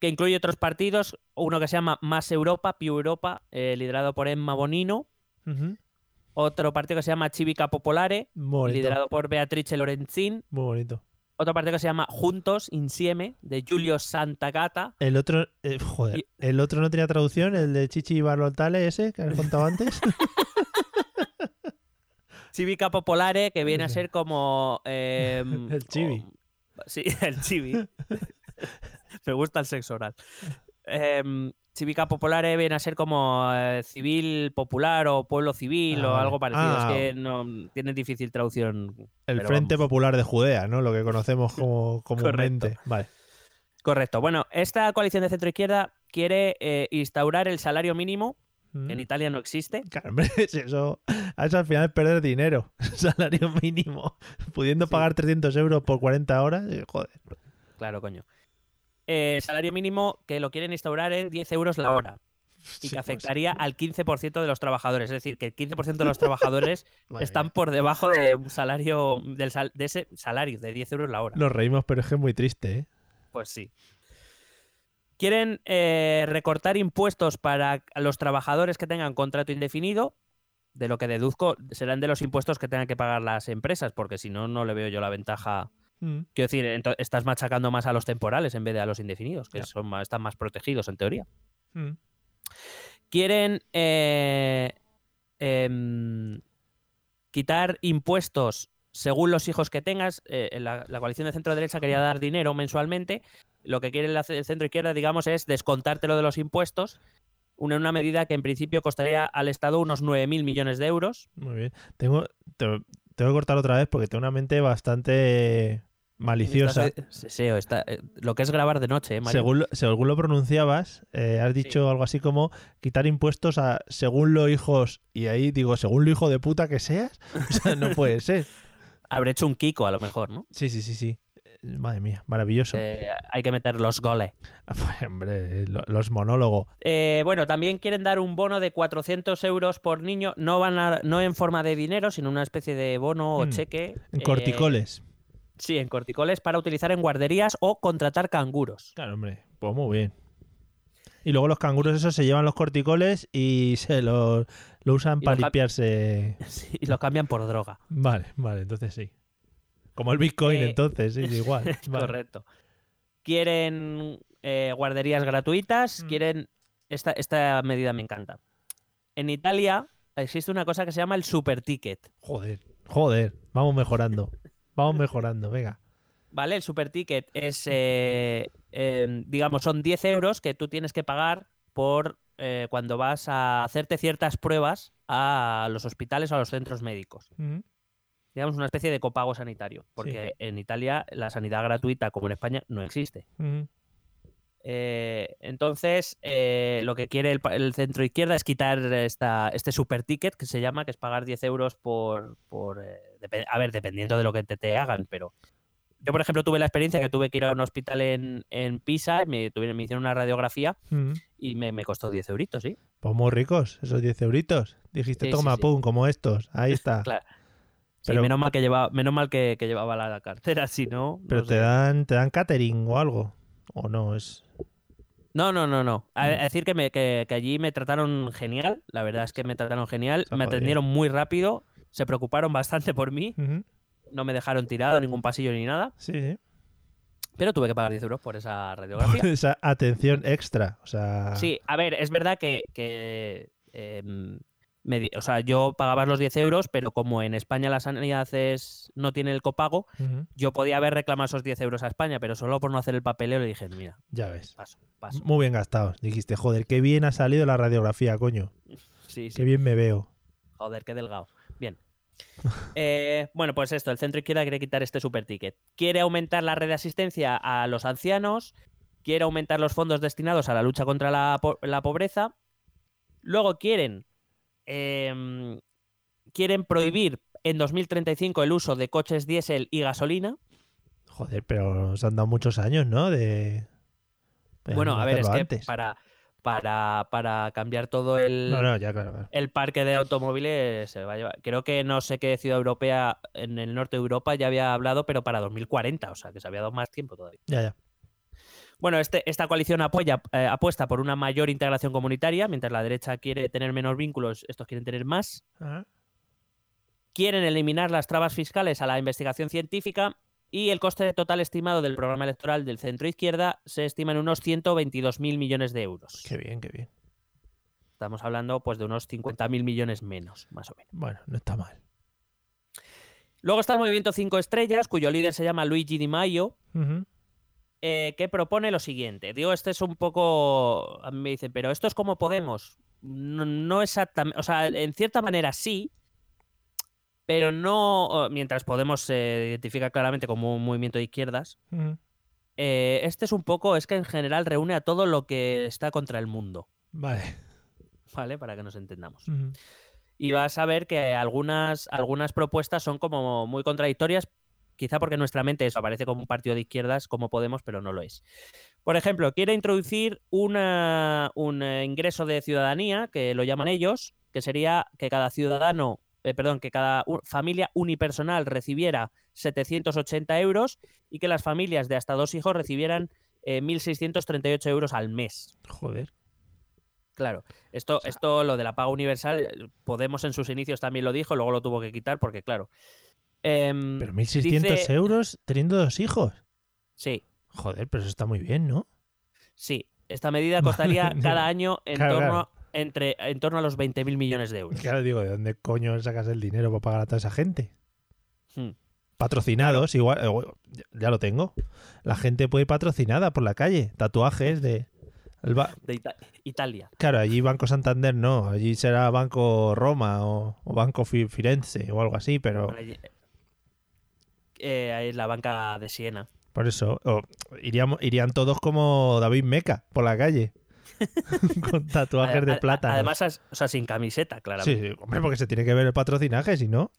que incluye otros partidos, uno que se llama Más Europa, Più Europa, eh, liderado por Emma Bonino, otro partido que se llama Civica Popolare, liderado por Beatrice Lorenzin, Muy bonito. Otro partido que se llama Juntos Insieme, de Giulio Santagata, El otro, eh, joder, Y- el otro no tenía traducción, el de Chichi Barlotale ese que has contado antes. *laughs* Civica Popolare, que viene a ser como... eh, *laughs* El chibi. o- sí, *laughs* el chibi. Me gusta el sexo oral. Em, Civica Popolare viene a ser como eh, civil popular o pueblo civil Ah, o vale. algo parecido. Ah. Es que no tiene difícil traducción. El Frente vamos. Popular de Judea, ¿no? Lo que conocemos como *laughs* comúnmente. Vale. Correcto. Bueno, esta coalición de centro izquierda quiere eh, instaurar el salario mínimo. Mm. En Italia no existe. Claro, hombre, *laughs* si eso, eso al final es perder dinero. *laughs* Salario mínimo. Pudiendo Sí. pagar 300 euros por 40 horas, eh, joder. Claro, coño. Eh, salario mínimo que lo quieren instaurar en 10 euros la hora. Y que pues, afectaría al 15% de los trabajadores. Es decir, que el 15% de los trabajadores *laughs* están por debajo de un salario, del sal- de ese salario, de 10 euros la hora. Nos reímos, pero es que es muy triste, ¿eh? Pues sí. Quieren eh, recortar impuestos para los trabajadores que tengan contrato indefinido. De lo que deduzco, serán de los impuestos que tengan que pagar las empresas, porque si no, no le veo yo la ventaja. Mm. Quiero decir, estás machacando más a los temporales en vez de a los indefinidos, que son más- están más protegidos en teoría. Mm. Quieren eh, em, quitar impuestos según los hijos que tengas. Eh, la, la coalición de centro derecha quería dar dinero mensualmente. Lo que quiere el centro izquierda, digamos, es descontártelo de los impuestos. Una, una medida que en principio costaría al Estado unos 9.000 millones de euros. Muy bien. Tengo, te- tengo que cortar otra vez porque tengo una mente bastante maliciosa. Estás- sí, sí, está- eh, lo que es grabar de noche, ¿eh, Mario? Según, lo- según lo pronunciabas, eh, has dicho algo así como quitar impuestos a según los hijos. Y ahí digo, según lo hijo de puta que seas. *laughs* O sea, no puede ser. Habré hecho un Kiko a lo mejor, ¿no? Sí, sí, sí, sí. Eh, Madre mía, maravilloso. Eh, hay que meter los goles. *laughs* Pues, hombre, lo- los monólogos. Eh, bueno, también quieren dar un bono de 400 euros por niño, no van a- no en forma de dinero, sino una especie de bono o Mm, cheque. En eh, corticoles. Sí, en corticoles para utilizar en guarderías o contratar canguros. Claro, hombre. Pues muy bien. Y luego los canguros esos se llevan los corticoles y se los lo usan Y para limpiarse. *laughs* Sí, y lo cambian por droga. Vale, vale, entonces sí. Como el Bitcoin, Eh, entonces, sí, *laughs* igual. Vale. Correcto. Quieren eh, guarderías gratuitas, Mm. quieren... Esta, esta medida me encanta. En Italia existe una cosa que se llama el super ticket. Joder, joder. Vamos mejorando. *laughs* Vamos mejorando, venga. ¿Vale? El super ticket es, eh, eh, digamos, son 10 euros que tú tienes que pagar por eh, cuando vas a hacerte ciertas pruebas a los hospitales o a los centros médicos. Digamos, una especie de copago sanitario. Porque en Italia la sanidad gratuita, como en España, no existe. Eh, entonces, eh, lo que quiere el, centro izquierda es quitar esta, este super ticket que se llama, que es pagar 10 euros por. por eh, a ver, dependiendo de lo que te, te hagan, pero. Yo, por ejemplo, tuve la experiencia que tuve que ir a un hospital en, en Pisa, me, tuvieron- me hicieron una radiografía Mm. y me, me costó 10 euritos, ¿sí? Pues muy ricos, esos 10 euritos. Dijiste, Sí, toma, sí. pum, como estos. Ahí está. *laughs* Claro. Pero- menos mal que llevaba, menos mal que, que llevaba la cartera, *laughs* si no. Pero no te sé. dan, te dan catering o algo. O no, es. No, no, no, no. A, Mm. a decir que, me, que, que allí me trataron genial. La verdad es que me trataron genial. Está Me jodido. atendieron muy rápido. Se preocuparon bastante por mí. No me dejaron tirado ningún pasillo ni nada. Sí, sí. Pero tuve que pagar 10 euros por esa radiografía. Esa atención extra. O sea. Sí, a ver, es verdad que. que, em, me o sea, yo pagaba los 10 euros, pero como en España la sanidad es, no tiene el copago, yo podía haber reclamado esos 10 euros a España, pero solo por no hacer el papeleo le dije, mira, Ya ves. paso, paso. Muy bien gastados. Dijiste, joder, qué bien ha salido la radiografía, coño. Sí, sí. Qué bien me veo. Joder, qué delgado. Bien. Eh, bueno, pues esto, el centro izquierda quiere quitar este super ticket. Quiere aumentar la red de asistencia a los ancianos, quiere aumentar los fondos destinados a la lucha contra la, po- la pobreza. Luego quieren, em, quieren prohibir en 2035 el uso de coches diésel y gasolina. Joder, pero nos han dado muchos años, ¿no? De. Bueno, a ver, es que para, para, para cambiar todo el, No, no, ya, claro. claro. el parque de automóviles se va a llevar. Creo que no sé qué ciudad europea en el norte de Europa ya había hablado, pero para 2040, o sea que se había dado más tiempo todavía. Ya, ya. Bueno, este, esta coalición apoya, eh, apuesta por una mayor integración comunitaria, mientras la derecha quiere tener menos vínculos, estos quieren tener más. Quieren eliminar las trabas fiscales a la investigación científica y el coste total estimado del programa electoral del centro izquierda se estima en unos 122.000 millones de euros. Qué bien, qué bien. Estamos hablando pues de unos 50.000 millones menos, más o menos. Bueno, no está mal. Luego está el Movimiento 5 Estrellas, cuyo líder se llama Luigi Di Maio, eh, que propone lo siguiente. Digo, este es un poco. A mí me dicen, pero esto es como Podemos. No, no exactamente. O sea, en cierta manera sí, pero no. Mientras Podemos se identifica claramente como un movimiento de izquierdas, eh, este es un poco. Es que en general reúne a todo lo que está contra el mundo, Vale. *laughs* ¿vale? Para que nos entendamos. Y vas a ver que algunas, algunas propuestas son como muy contradictorias, quizá porque en nuestra mente eso aparece como un partido de izquierdas, como Podemos, pero no lo es. Por ejemplo, quiere introducir una- un eh, ingreso de ciudadanía, que lo llaman ellos, que sería que cada ciudadano, eh, perdón, que cada familia unipersonal recibiera 780 euros y que las familias de hasta dos hijos recibieran eh, 1.638 euros al mes. Joder. Claro, esto, esto lo de la paga universal, Podemos en sus inicios también lo dijo, luego lo tuvo que quitar porque, claro. em, Pero 1.600 dice- euros teniendo dos hijos. Sí, Joder, pero eso está muy bien, ¿no? sí. Esta medida *laughs* costaría *laughs* cada año en, Claro, torno. Entre, en torno a los 20.000 millones de euros. Claro, digo, ¿de dónde coño sacas el dinero para pagar a toda esa gente? Hmm. Patrocinados, igual, eh, ya- lo tengo. La gente puede ir patrocinada por la calle. Tatuajes de. el ba- De Ita- Italia. Claro, allí Banco Santander no. Allí será Banco Roma o, o Banco Fi- Firenze o algo así, pero Allí- eh, ahí es la banca de Siena. por eso. iríamos, irían todos como David Meca por la calle. *laughs* Con tatuajes de plata. Además, o sea, sin camiseta, claramente. Sí, sí, hombre, porque se tiene que ver el patrocinaje, si no.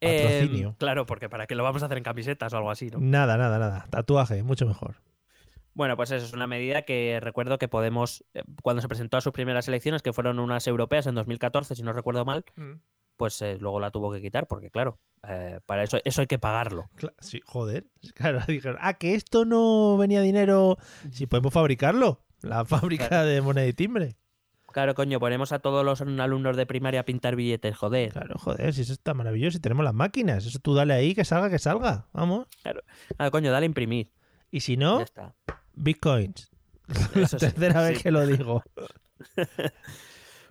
Em, Patrocinio. claro, porque para que lo vamos a hacer en camisetas o algo así, ¿no? Nada, nada, nada. Tatuaje, mucho mejor. Bueno, pues eso es una medida que recuerdo que Podemos, eh, cuando se presentó a sus primeras elecciones, que fueron unas europeas en 2014, si no recuerdo mal, pues eh, luego la tuvo que quitar, porque claro, eh, para eso, eso hay que pagarlo. Sí, joder. Claro, dijeron, ah, que esto no venía dinero. Si podemos fabricarlo. La fábrica Claro. de moneda y timbre. Claro, coño, ponemos a todos los alumnos de primaria a pintar billetes, joder. Claro, joder, si eso está maravilloso, si tenemos las máquinas, eso tú dale ahí, que salga, que salga, vamos. Claro, coño, dale a imprimir. Y si no, Ya está. bitcoins. La sí, tercera vez que lo digo. *laughs*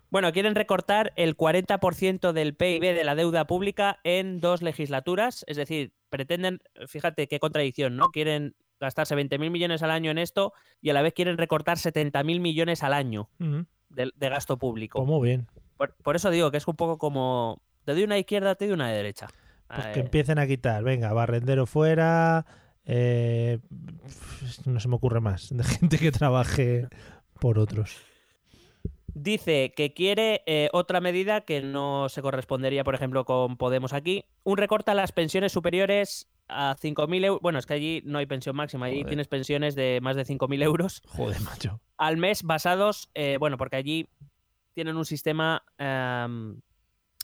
Bueno, quieren recortar el 40% del PIB de la deuda pública en dos legislaturas, es decir, pretenden, fíjate qué contradicción, ¿no? Quieren gastarse 20.000 millones al año en esto y a la vez quieren recortar 70.000 millones al año Ujú. de, de gasto público. Pues muy bien. Por, por eso digo que es un poco como, te doy una izquierda, te doy una de derecha. Pues Eh, que empiecen a quitar. Venga, barrendero fuera. eh, no se me ocurre más. De *laughs* gente que trabaje por otros. Dice que quiere eh, otra medida que no se correspondería, por ejemplo, con Podemos aquí. Un recorte a las pensiones superiores a 5.000 euros. Bueno, es que allí no hay pensión máxima, allí Joder. tienes pensiones de más de 5.000 euros Joder, macho. al mes basados, eh, bueno, porque allí tienen un sistema... em,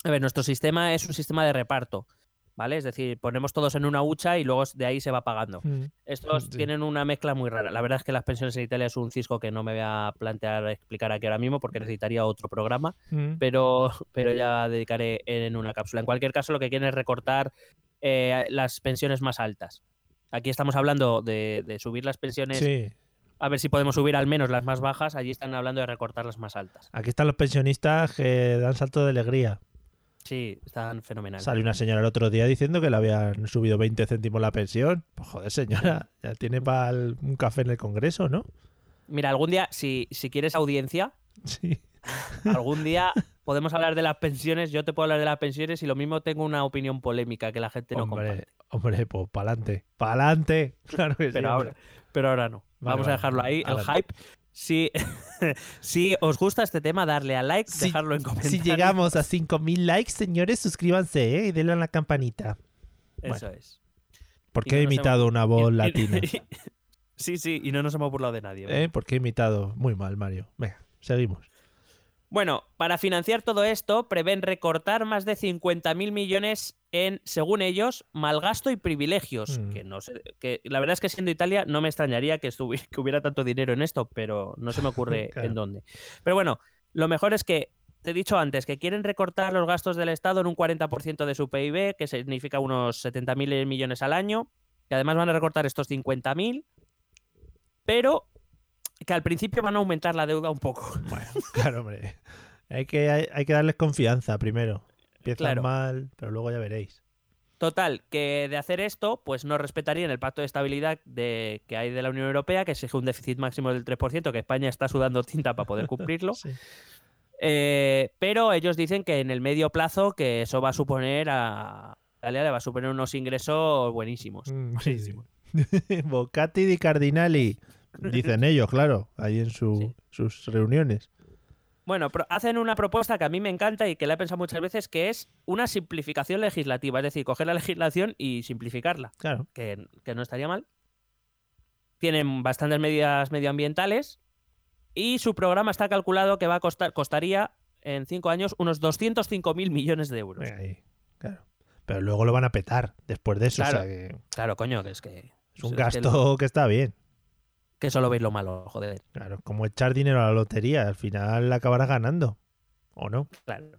a ver, nuestro sistema es un sistema de reparto, ¿vale? Es decir, ponemos todos en una hucha y luego de ahí se va pagando. Mm, Estos Sí. tienen una mezcla muy rara. La verdad es que las pensiones en Italia es un cisco que no me voy a plantear explicar aquí ahora mismo porque necesitaría otro programa, mm. pero, pero ya dedicaré en una cápsula. En cualquier caso, lo que quieren es recortar eh, las pensiones más altas. Aquí estamos hablando de, de subir las pensiones, Sí. a ver si podemos subir al menos las más bajas. Allí están hablando de recortar las más altas. Aquí están los pensionistas que dan salto de alegría. Sí, están fenomenales. Salió una señora el otro día diciendo que le habían subido 20 céntimos la pensión. Pues joder, señora, ya tiene para un café en el Congreso, ¿no? Mira, algún día, si, si quieres audiencia, *laughs* Sí. algún día podemos hablar de las pensiones. Yo te puedo hablar de las pensiones y lo mismo tengo una opinión polémica que la gente no comparte. hombre, hombre, pues pa'lante. ¡Pa'lante! *laughs* Claro que sí. pero hombre. ahora, pero ahora no. Vale, Vamos a vale. dejarlo ahí, el Adelante. hype. Si, *laughs* si os gusta este tema, darle a like, Si- dejarlo en Si comentarios. llegamos a 5.000 likes, señores, suscríbanse ¿eh? y denle a la campanita. Eso es. ¿Por qué no he imitado una voz latina? *laughs* sí, sí, y no nos hemos burlado de nadie. ¿Eh? ¿Por qué he imitado? Muy mal, Mario. Venga, seguimos. Bueno, para financiar todo esto, prevén recortar más de 50.000 millones en, según ellos, malgasto y privilegios. Mm. Que no sé, que la verdad es que siendo Italia no me extrañaría que, que hubiera tanto dinero en esto, pero no se me ocurre *laughs* Claro. en dónde. Pero bueno, lo mejor es que, te he dicho antes, que quieren recortar los gastos del Estado en un 40% de su PIB, que significa unos 70.000 millones al año, que además van a recortar estos 50.000, pero que al principio van a aumentar la deuda un poco. Bueno, claro, hombre. Hay que, hay, hay que darles confianza primero. Empiezan Claro. mal, pero luego ya veréis. Total, que de hacer esto, pues no respetarían el pacto de estabilidad de, que hay de la Unión Europea, que exige un déficit máximo del 3%, que España está sudando tinta para poder cumplirlo. *laughs* Sí. Eh, pero ellos dicen que en el medio plazo que eso va a suponer a Italia le va a suponer unos ingresos buenísimos. Mm, sí, sí. *laughs* Bocati di Cardinali. Dicen *laughs* ellos, claro, ahí en su- Sí. sus reuniones. Bueno, hacen una propuesta que a mí me encanta y que la he pensado muchas veces, que es una simplificación legislativa, es decir, coger la legislación y simplificarla. Claro. que, que no estaría mal. Tienen bastantes medidas medioambientales y su programa está calculado que va a costar, costaría en cinco años unos 205.000 millones de euros. Venga ahí, claro. Pero luego lo van a petar después de eso. Claro. O sea que Claro, coño, que es que... es un que gasto lo- que está bien. Que solo veis lo malo, joder. Claro, como echar dinero a la lotería. Al final acabarás ganando. ¿O no? Claro.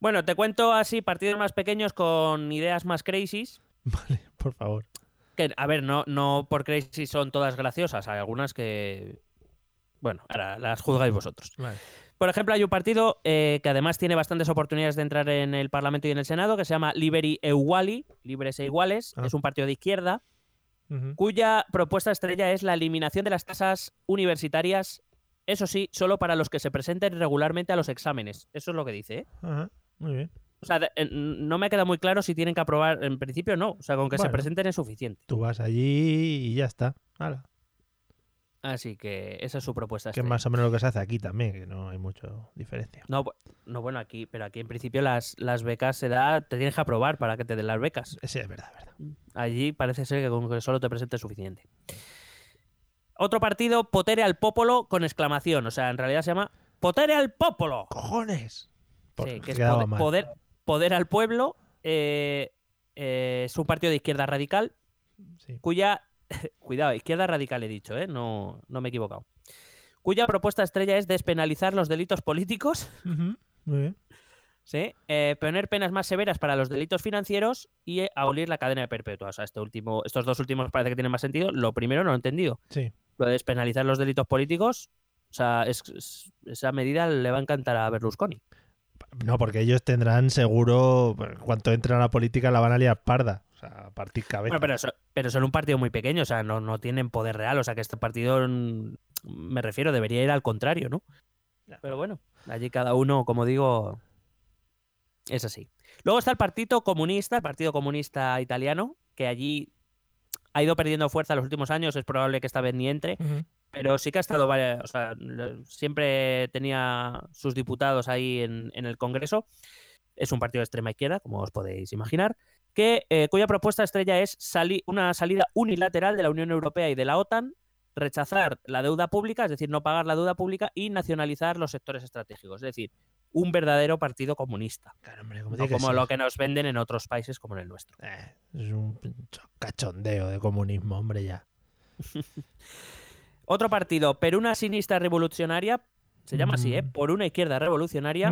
Bueno, te cuento así partidos más pequeños con ideas más crazies. *laughs* Vale, por favor. Que, a ver, no, no por crazy son todas graciosas. Hay algunas que... Bueno, ahora las juzgáis vosotros. Vale. Por ejemplo, hay un partido eh, que además tiene bastantes oportunidades de entrar en el Parlamento y en el Senado, que se llama Liberi Euguali, Libres e Iguales. Ah. Es un partido de izquierda, Cuya propuesta estrella es la eliminación de las tasas universitarias, eso sí, solo para los que se presenten regularmente a los exámenes. Eso es lo que dice. ¿eh? Ajá, muy bien. O sea, no me queda muy claro si tienen que aprobar. En principio, no. O sea, con que se presenten es suficiente. Tú vas allí y ya está. Hala. Así que esa es su propuesta. Que es estrella. más o menos lo que se hace aquí también, que no hay mucha diferencia. No, no, bueno, aquí, pero aquí en principio las, las becas se da, te tienes que aprobar para que te den las becas. Sí, es verdad, es verdad. Allí parece ser que con que solo te presente es suficiente. Otro partido, Potere al Popolo con exclamación. O sea, en realidad se llama Potere al Popolo. ¡Cojones! Por- Sí, que es poder, poder, poder al pueblo. eh, eh, es un partido de izquierda radical Sí. cuya. *laughs* Cuidado, izquierda radical he dicho, ¿eh? No, no me he equivocado. cuya propuesta estrella es despenalizar los delitos políticos, Muy bien. *laughs* ¿sí? Eh, poner penas más severas para los delitos financieros y eh, abolir la cadena perpetua. O sea, este último, estos dos últimos parece que tienen más sentido. Lo primero no lo he entendido. Sí. Lo de despenalizar los delitos políticos, o sea, es- es- esa medida le va a encantar a Berlusconi. No, porque ellos tendrán seguro, en cuanto entren a la política, la van a liar parda. O sea, a partir cabeza. Bueno, pero, so- pero son un partido muy pequeño, o sea, no, no tienen poder real. O sea, que este partido, mm, me refiero, debería ir al contrario, ¿no? Pero bueno, allí cada uno, como digo, es así. Luego está el Partido Comunista, el Partido Comunista Italiano, que allí ha ido perdiendo fuerza en los últimos años, es probable que esta vez ni entre, pero sí que ha estado, varias- o sea, siempre tenía sus diputados ahí en, en el Congreso. Es un partido de extrema izquierda, como os podéis imaginar, que, eh, cuya propuesta estrella es sali- una salida unilateral de la Unión Europea y de la OTAN, rechazar la deuda pública, es decir, no pagar la deuda pública y nacionalizar los sectores estratégicos, es decir, un verdadero partido comunista, Claro, hombre, como no que como ser. lo que nos venden en otros países como en el nuestro. Eh, es un cachondeo de comunismo, hombre, ya. *laughs* Otro partido, Peruna Sinistra Revolucionaria, se llama así, ¿eh? Mm. Por una izquierda revolucionaria.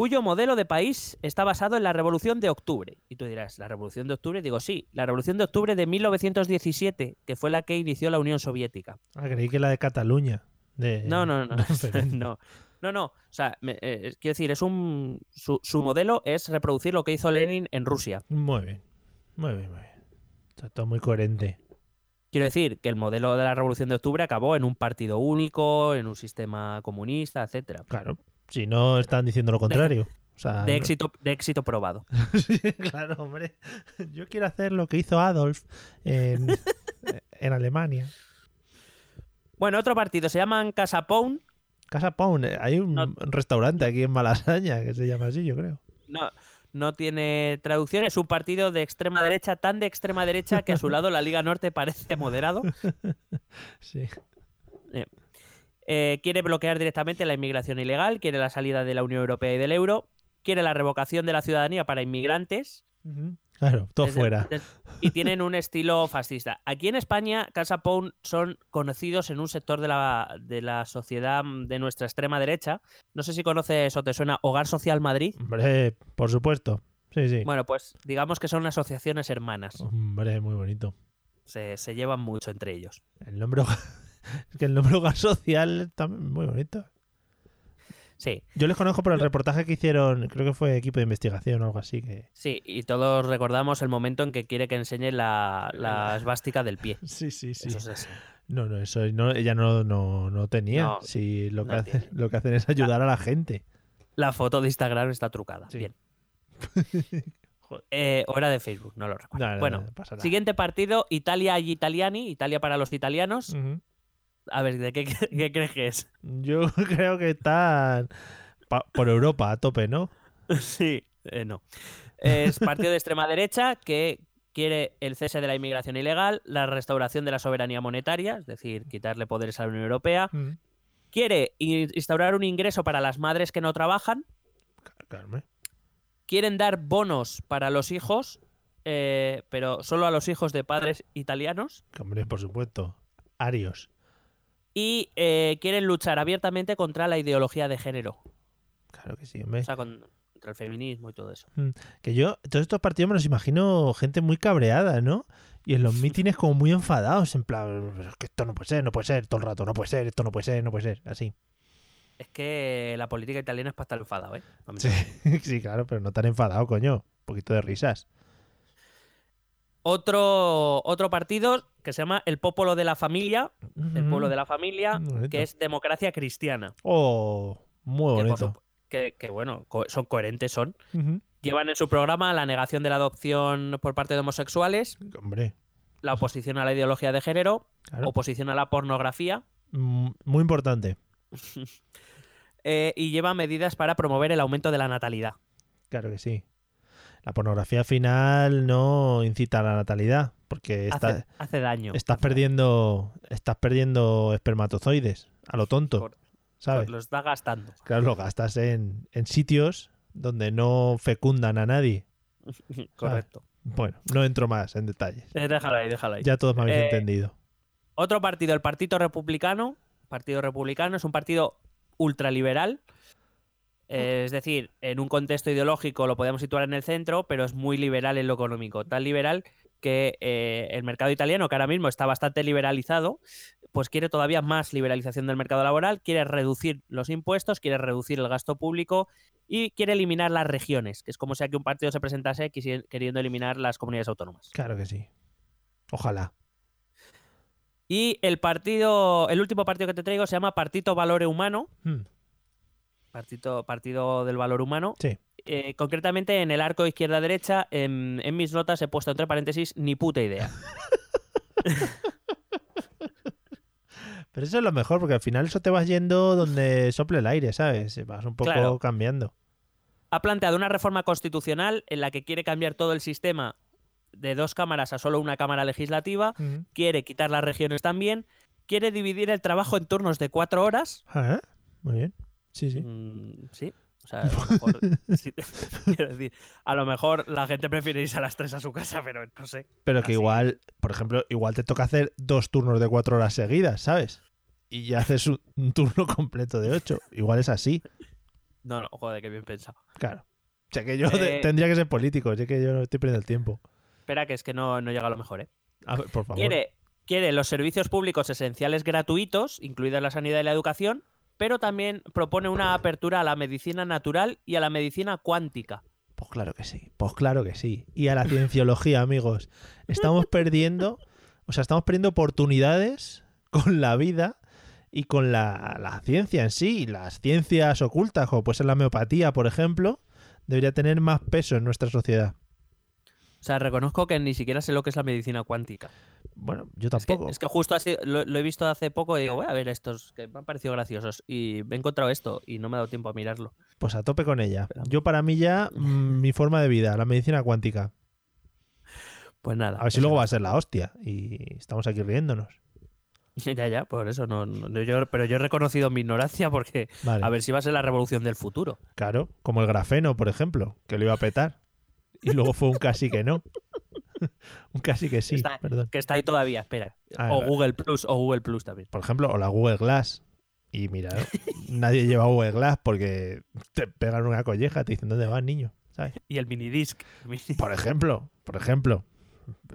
Cuyo modelo de país está basado en la Revolución de Octubre. Y tú dirás, ¿la Revolución de Octubre? Digo, sí, la Revolución de Octubre de 1917, que fue la que inició la Unión Soviética. Ah, creí que la de Cataluña. De... No, no, no. no. *laughs* *laughs* No, no. O sea, me- eh, quiero decir, es un. Su, su modelo es reproducir lo que hizo Lenin en Rusia. Muy bien. Muy bien, muy bien. Está todo muy coherente. Quiero decir que el modelo de la Revolución de Octubre acabó en un partido único, en un sistema comunista, etcétera. Claro. Si no están diciendo lo contrario. O sea, De éxito, de éxito probado. *laughs* Sí, claro, hombre. Yo quiero hacer lo que hizo Adolf en, *laughs* en Alemania. Bueno, otro partido se llaman Casa Pound. Casa Pound, eh, hay un No. restaurante aquí en Malasaña que se llama así, yo creo. No, no tiene traducción. Es un partido de extrema derecha, tan de extrema derecha que a su lado la Liga Norte parece moderado. *laughs* Sí. Eh, quiere bloquear directamente la inmigración ilegal, quiere la salida de la Unión Europea y del euro, quiere la revocación de la ciudadanía para inmigrantes. Claro, todo desde- fuera. y tienen un estilo fascista. Aquí en España, Casa Pound son conocidos en un sector de la, de la sociedad mm, de nuestra extrema derecha. No sé si conoces o te suena Hogar Social Madrid. Hombre, por supuesto. Sí, sí. Bueno, pues digamos que son asociaciones hermanas. Hombre, muy bonito. Se, se llevan mucho entre ellos. El nombre hogar- es *laughs* que el nombre hogar *laughs* social está muy bonito. Sí, Yo les conozco por el reportaje que hicieron, creo que fue equipo de investigación o algo así. que sí, y todos recordamos el momento en que quiere que enseñe la, la *laughs* esvástica del pie. Sí, sí, sí. Eso es así. No, no, eso no, ella no, no, no tenía. No, sí, lo, que hacen, lo que hacen es ayudar a la gente. La foto de Instagram está trucada. Sí. Bien. Eh, o era de Facebook, no lo recuerdo. No, no, bueno, siguiente partido, Italia agli Italiani, Italia para los italianos. A ver, ¿de *laughs* qué, qué crees que es? Yo *laughs* creo que están por Europa a tope, ¿no? *laughs* Sí, eh, no. Es partido de extrema derecha que quiere el cese de la inmigración ilegal, la restauración de la soberanía monetaria, es decir, quitarle poderes a la Unión Europea. Ujú. Quiere in- instaurar un ingreso para las madres que no trabajan. Hombre. Quieren dar bonos para los hijos, eh, pero solo a los hijos de padres italianos. Hombre, por supuesto. Arios. Y eh, quieren luchar abiertamente contra la ideología de género, Claro que sí, hombre. o sea, con- contra el feminismo y todo eso. Que yo, todos estos partidos me los imagino gente muy cabreada, ¿no? Y en los *laughs* mítines como muy enfadados, en plan, "Pero es que esto no puede ser, no puede ser, todo el rato, no puede ser, esto no puede ser, no puede ser, así. Es que la política italiana es para estar enfadado, ¿eh? *laughs* Sí, claro, pero no tan enfadado, coño. Un poquito de risas. Otro, otro partido que se llama el Popolo de la Familia, el pueblo de la familia, bonito. que es democracia cristiana. Oh, muy bonito. que, que, bueno, co- son coherentes, son. Llevan en su programa la negación de la adopción por parte de homosexuales, Hombre, la oposición a la ideología de género, claro. oposición a la pornografía Mm, Muy importante. *laughs* eh, y lleva medidas para promover el aumento de la natalidad. Claro que sí. La pornografía final no incita a la natalidad, porque está- Hace, hace daño. estás perdiendo estás perdiendo espermatozoides a lo tonto, Cor- ¿sabes? Lo está gastando. Claro, lo gastas en, en sitios donde no fecundan a nadie. *laughs* Correcto. Bueno, no entro más en detalles. Eh, déjalo ahí, déjalo ahí. Ya todos me habéis Eh, entendido. Otro partido, el Partido Republicano, Partido Republicano, es un partido ultraliberal. Eh, es decir, en un contexto ideológico lo podemos situar en el centro, pero es muy liberal en lo económico. Tan liberal que eh, el mercado italiano, que ahora mismo está bastante liberalizado, pues quiere todavía más liberalización del mercado laboral, quiere reducir los impuestos, quiere reducir el gasto público y quiere eliminar las regiones, que es como sea que un partido se presentase queriendo eliminar las comunidades autónomas. Claro que sí. Ojalá. Y el partido, el último partido que te traigo se llama Partito Valore Humano, Hmm, Partido, partido del Valor Humano. Sí. Eh, concretamente en el arco izquierda-derecha, en, en mis notas he puesto entre paréntesis ni puta idea. *laughs* Pero eso es lo mejor, porque al final eso te vas yendo donde sople el aire, ¿sabes? Vas un poco Claro. cambiando. ha planteado una reforma constitucional en la que quiere cambiar todo el sistema de dos cámaras a solo una cámara legislativa, quiere quitar las regiones también, quiere dividir el trabajo en turnos de cuatro horas. Ah, Muy bien. Sí, sí. Mm, sí. O sea, a lo *laughs* mejor, sí, *laughs* quiero decir, a lo mejor la gente prefiere irse a las tres a su casa, pero no sé. Pero que así. igual, por ejemplo, igual te toca hacer dos turnos de cuatro horas seguidas, ¿sabes? Y ya haces un, un turno completo de ocho. Igual es así, No, no, joder, qué bien pensado. claro. O sea que yo Eh, tendría que ser político, sé que yo no estoy perdiendo el tiempo. Espera, que es que no, no llega a lo mejor, ¿eh? A ver, por favor. Quiere, quiere los servicios públicos esenciales gratuitos, incluidas la sanidad y la educación, pero también propone una apertura a la medicina natural y a la medicina cuántica. Pues claro que sí, pues claro que sí. Y a la cienciología, *laughs* amigos. Estamos perdiendo, o sea, estamos perdiendo oportunidades con la vida y con la, la ciencia en sí. Las ciencias ocultas, como puede ser la homeopatía, por ejemplo, debería tener más peso en nuestra sociedad. O sea, reconozco que ni siquiera sé lo que es la medicina cuántica. Bueno, yo Es que, tampoco. es que justo así lo, lo he visto hace poco y digo, voy a ver estos que me han parecido graciosos. Y he encontrado esto y no me ha dado tiempo a mirarlo. Pues a tope con ella. Yo para mí ya, *laughs* mm, mi forma de vida, la medicina cuántica. Pues nada. A ver si luego va a ser la hostia. Y estamos aquí riéndonos. *laughs* Ya, ya, por eso no, no- yo, pero yo he reconocido mi ignorancia porque Vale. a ver si va a ser la revolución del futuro. Claro, como el grafeno, por ejemplo, que lo iba a petar. Y luego fue un casi que no. *laughs* *laughs* un casi que sí, Está- perdón. Que está ahí todavía, espera. Ah, o vale. Google Plus, o Google Plus también. Por ejemplo, o la Google Glass. Y mira, nadie lleva Google Glass porque te pegan una colleja, te dicen dónde vas, niño. ¿Sabes? Y el minidisc. Por ejemplo, por ejemplo,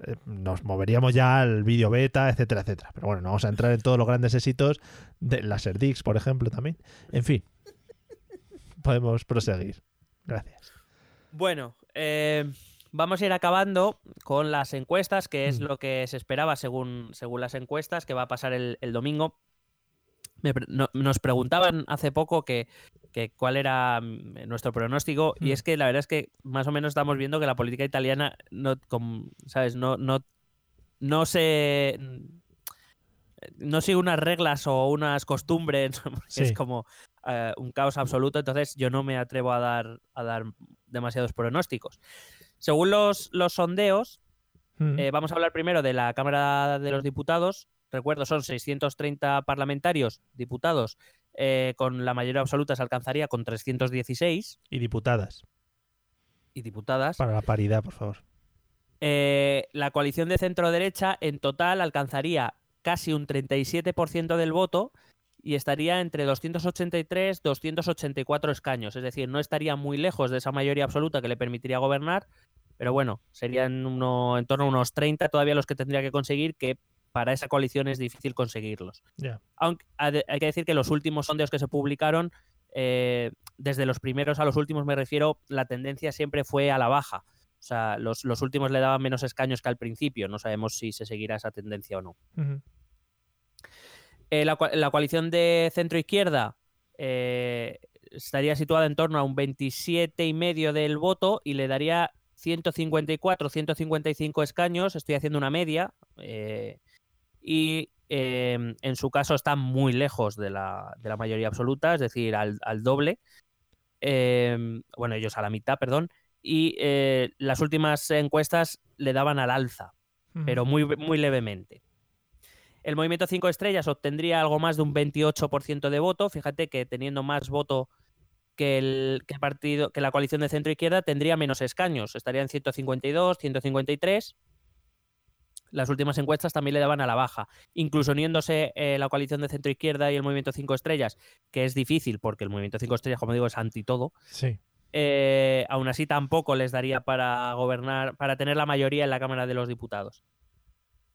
eh, nos moveríamos ya al vídeo beta, etcétera, etcétera. Pero bueno, no vamos a entrar en todos los grandes éxitos de Laserdix, por ejemplo, también. En fin, podemos proseguir. Gracias. Bueno, eh, vamos a ir acabando con las encuestas, que es Mm. lo que se esperaba según, según las encuestas, que va a pasar el, el domingo. Me pre- no- nos preguntaban hace poco que, que cuál era mm, nuestro pronóstico, y Mm. es que la verdad es que más o menos estamos viendo que la política italiana no, ¿sabes? No, no, no se no sigue unas reglas o unas costumbres, *laughs* Sí. es como eh, un caos absoluto, entonces yo no me atrevo a dar, a dar demasiados pronósticos. Según los, los sondeos, Mm. eh, vamos a hablar primero de la Cámara de los Diputados. Recuerdo, son 630 parlamentarios, diputados, eh, con la mayoría absoluta se alcanzaría con 316 Y diputadas. y diputadas. Para la paridad, por favor. Eh, la coalición de centro-derecha en total alcanzaría casi un 37% del voto y estaría entre 283 284 escaños. Es decir, no estaría muy lejos de esa mayoría absoluta que le permitiría gobernar, pero bueno, serían uno, en torno a unos 30 todavía los que tendría que conseguir, que para esa coalición es difícil conseguirlos. Aunque hay que decir que los últimos sondeos que se publicaron, eh, desde los primeros a los últimos me refiero, la tendencia siempre fue a la baja. O sea, los, los últimos le daban menos escaños que al principio. No sabemos si se seguirá esa tendencia o no. Eh, la, coalición de centro-izquierda eh, estaría situada en torno a un 27,5% del voto y le daría 154, 155 escaños. Estoy haciendo una media. eh, y en su caso está muy lejos de la, de la mayoría absoluta, es decir, al, al doble. Bueno, ellos a la mitad, perdón. Y las últimas encuestas le daban al alza pero muy, muy levemente. El movimiento 5 estrellas obtendría algo más de un 28% de voto. Fíjate que teniendo más voto que el, que el partido, que la coalición de centro izquierda, tendría menos escaños. Estaría en 152, 153. las últimas encuestas también le daban a la baja. Incluso uniéndose eh, la coalición de centro izquierda y el movimiento 5 estrellas, que es difícil porque el movimiento 5 estrellas, como digo, es anti todo, Sí. eh, aún así tampoco les daría para gobernar, para tener la mayoría en la Cámara de los Diputados.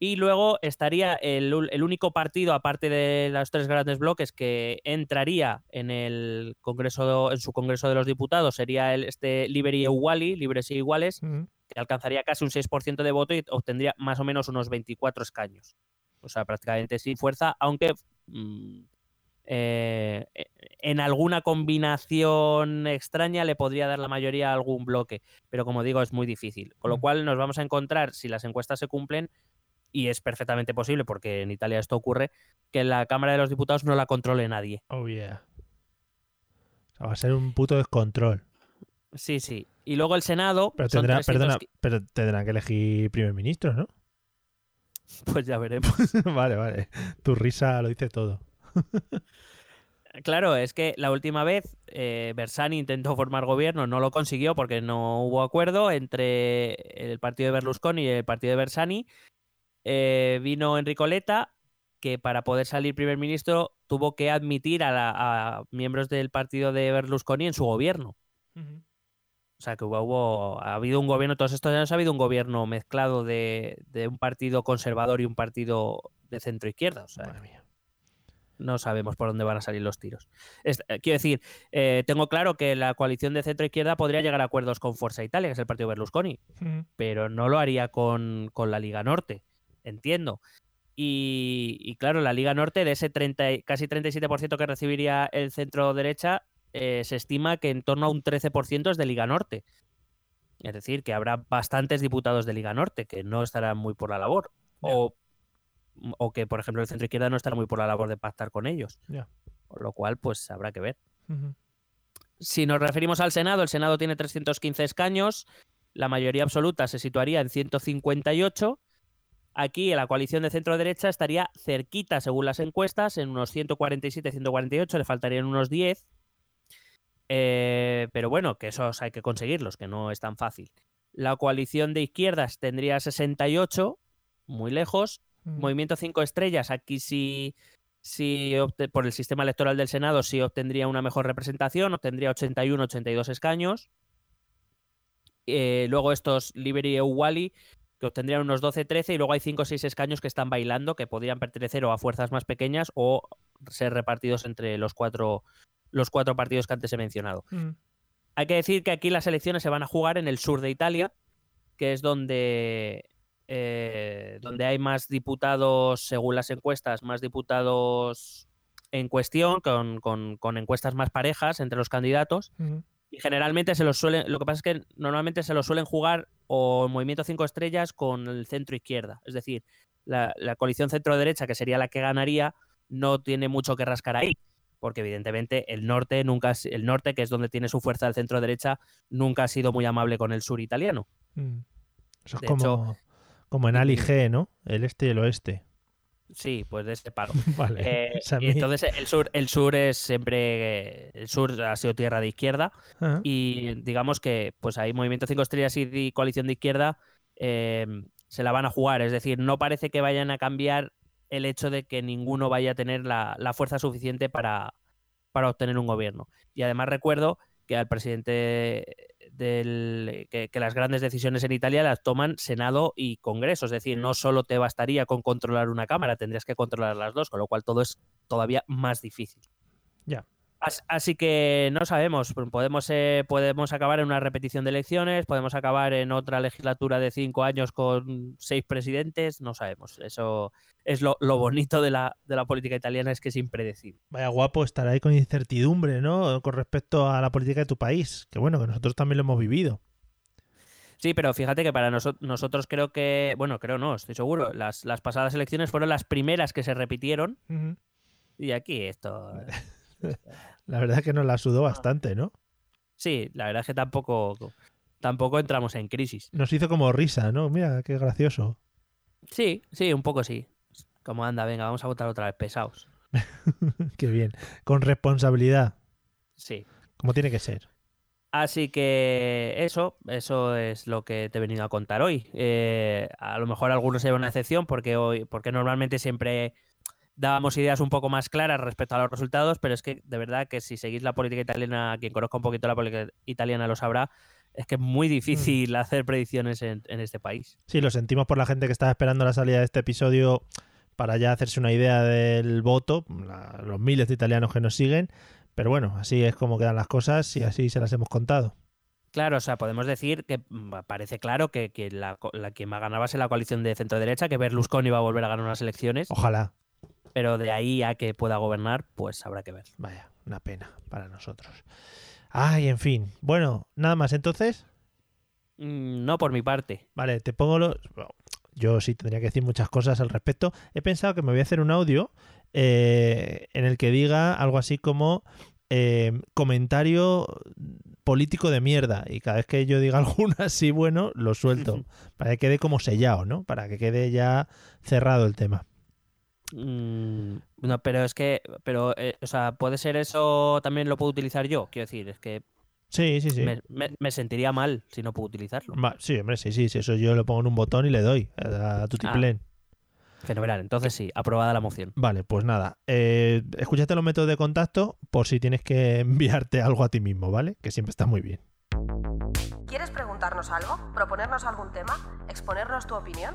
Y luego estaría el, único partido, aparte de los tres grandes bloques, que entraría en el Congreso, en su Congreso de los Diputados, sería el este Liberi Iguali, Libres e Iguales, que alcanzaría casi un 6% de voto y obtendría más o menos unos 24 escaños. O sea, prácticamente sin fuerza, aunque mm, eh, en alguna combinación extraña le podría dar la mayoría a algún bloque. Pero como digo, es muy difícil. Con lo Mm. cual nos vamos a encontrar, si las encuestas se cumplen, y es perfectamente posible, porque en Italia esto ocurre, que la Cámara de los Diputados no la controle nadie. Oh, yeah. O sea, va a ser un puto descontrol. Sí, sí. Y luego el Senado. Pero, son tendrá, 300 perdona, pero tendrán que elegir primer ministro, ¿no? *laughs* Pues ya veremos. *laughs* vale, vale. Tu risa lo dice todo. *laughs* Claro, es que la última vez eh, Bersani intentó formar gobierno, no lo consiguió porque no hubo acuerdo entre el partido de Berlusconi y el partido de Bersani. Eh, vino Enrico Letta, que para poder salir primer ministro tuvo que admitir a, la- a miembros del partido de Berlusconi en su gobierno. O sea, que hubo, hubo- ha habido un gobierno, todos estos años ha habido un gobierno mezclado de, de un partido conservador y un partido de centro izquierda. O sea, Madre mía. no sabemos por dónde van a salir los tiros. Es- eh, quiero decir, eh, tengo claro que la coalición de centro izquierda podría llegar a acuerdos con Forza Italia, que es el partido Berlusconi, pero no lo haría con, con la Liga Norte, entiendo. Y, y claro, la Liga Norte, de ese 30, y- casi 37% que recibiría el centro derecha, eh, se estima que en torno a un 13% es de Liga Norte. Es decir, que habrá bastantes diputados de Liga Norte que no estarán muy por la labor. O, o que, por ejemplo, el centro izquierda no estará muy por la labor de pactar con ellos. Con lo cual, pues habrá que ver. Si nos referimos al Senado, el Senado tiene 315 escaños, la mayoría absoluta se situaría en 158. Aquí la coalición de centro derecha estaría cerquita, según las encuestas, en unos 147-148, le faltarían unos 10. Eh, pero bueno, que esos hay que conseguirlos, que no es tan fácil. La coalición de izquierdas tendría 68, muy lejos. Mm. Movimiento 5 estrellas, aquí sí, sí por el sistema electoral del Senado sí obtendría una mejor representación, obtendría 81, 82 escaños. Eh, luego estos Liberty e Uwali, que obtendrían unos 12, 13, y luego hay 5 o 6 escaños que están bailando, que podrían pertenecer o a fuerzas más pequeñas o ser repartidos entre los cuatro, los cuatro partidos que antes he mencionado. Mm. Hay que decir que aquí las elecciones se van a jugar en el sur de Italia, que es donde, eh, donde hay más diputados, según las encuestas, más diputados en cuestión, con, con- con encuestas más parejas entre los candidatos. Mm. Y generalmente se los suelen, lo que pasa es que normalmente se los suelen jugar o el Movimiento 5 Estrellas con el centro izquierda. Es decir, la, la coalición centro derecha, que sería la que ganaría, no tiene mucho que rascar ahí. Porque evidentemente el norte nunca el norte, que es donde tiene su fuerza el centro derecha, nunca ha sido muy amable con el sur italiano. Mm. Eso es De como, hecho- como en *laughs* Ali G, ¿no? El este y el oeste. Sí, pues de este palo. *laughs* Vale. Eh, y entonces el sur, el sur es siempre. El sur ha sido tierra de izquierda. Y digamos que pues ahí Movimiento 5 Estrellas y Coalición de Izquierda eh, se la van a jugar. Es decir, no parece que vayan a cambiar el hecho de que ninguno vaya a tener la, la fuerza suficiente para, para obtener un gobierno. Y además recuerdo que al presidente del que, que las grandes decisiones en Italia las toman Senado y Congreso. Es decir, no solo te bastaría con controlar una cámara, tendrías que controlar las dos, con lo cual todo es todavía más difícil. Ya. As- Así que no sabemos, podemos, eh, podemos acabar en una repetición de elecciones, podemos acabar en otra legislatura de cinco años con seis presidentes, no sabemos. Eso es lo, lo bonito de la, de la política italiana, es que es impredecible. Vaya guapo estar ahí con incertidumbre, ¿no? Con respecto a la política de tu país. Que bueno, que nosotros también lo hemos vivido. Sí, pero fíjate que para noso- nosotros creo que, bueno, creo no, estoy seguro, las, las pasadas elecciones fueron las primeras que se repitieron y aquí esto... *laughs* La verdad es que nos la sudó bastante, ¿no? Sí, la verdad es que tampoco, tampoco entramos en crisis. Nos hizo como risa, ¿no? Mira, qué gracioso. Sí, sí, un poco sí. Como anda, venga, vamos a votar otra vez pesados. *laughs* qué bien. Con responsabilidad, Sí. como tiene que ser. Así que eso, eso es lo que te he venido a contar hoy. Eh, a lo mejor algunos se llevan una excepción porque hoy, porque normalmente siempre dábamos ideas un poco más claras respecto a los resultados, pero es que de verdad que si seguís la política italiana, quien conozca un poquito la política italiana lo sabrá, es que es muy difícil *laughs* hacer predicciones en, en este país. Sí, lo sentimos por la gente que estaba esperando la salida de este episodio para ya hacerse una idea del voto, la- los miles de italianos que nos siguen. Pero bueno, así es como quedan las cosas y así se las hemos contado. Claro, o sea, podemos decir que mm, parece claro que, que la, la quien va a ganar va a ser la coalición de centro-derecha, que Berlusconi va a volver a ganar unas elecciones, Ojalá. Pero de ahí a que pueda gobernar, pues habrá que ver. Vaya, una pena para nosotros. Ay, en fin. Bueno, nada más entonces. Mm, No por mi parte. Vale, te pongo los. Yo sí tendría que decir muchas cosas al respecto. He pensado que me voy a hacer un audio eh, en el que diga algo así como eh, comentario político de mierda. Y cada vez que yo diga *laughs* alguno así bueno, lo suelto. *laughs* Para que quede como sellado, ¿no? Para que quede ya cerrado el tema. Mm, No, pero es que, pero, eh, o sea, puede ser eso también lo puedo utilizar yo. Quiero decir, es que Sí, sí, sí. me, me- me sentiría mal si no puedo utilizarlo. Va, sí, hombre, sí, sí, sí. Eso yo lo pongo en un botón y le doy a, a tu Ah. tiplén. Fenomenal. Entonces sí, aprobada la moción. Vale, pues nada. Eh, escúchate los métodos de contacto por si tienes que *laughs* enviarte algo a ti mismo, ¿vale? Que siempre está muy bien. ¿Quieres preguntarnos algo? ¿Proponernos algún tema? ¿Exponernos tu opinión?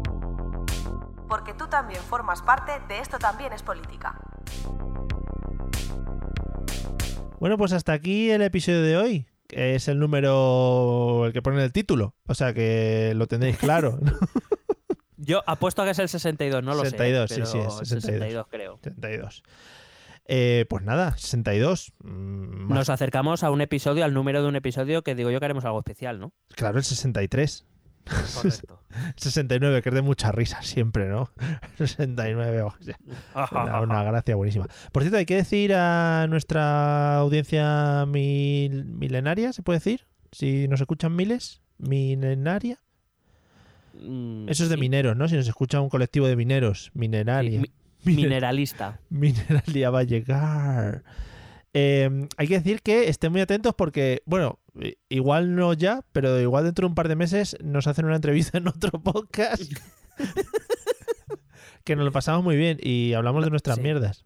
Porque tú también formas parte de Esto también es política. Bueno, pues hasta aquí el episodio de hoy. que Es el número el que pone el título. O sea que lo tendréis claro. ¿no? *laughs* Yo apuesto a que es el 62, no lo 62, sé. sí, sí, pero es 62. 62 creo. 62. Eh, pues nada, 62. Mm, más- Nos acercamos a un episodio, al número de un episodio que digo yo que haremos algo especial, ¿no? Claro, el 63. Correcto. *laughs* 69, que es de mucha risa siempre, ¿no? *laughs* 69, o sea, *laughs* una, una gracia buenísima. Por cierto, hay que decir a nuestra audiencia mil- milenaria, ¿se puede decir? Si nos escuchan miles, milenaria. Mm, Eso es de sí. mineros, ¿no? Si nos escucha un colectivo de mineros, mineraria. mi- Mine- mineralista. Mineralia va a llegar. Eh, hay que decir que estén muy atentos porque, bueno, igual no ya, pero igual dentro de un par de meses nos hacen una entrevista *laughs* en otro podcast. *laughs* que nos lo pasamos muy bien y hablamos de nuestras Sí. mierdas.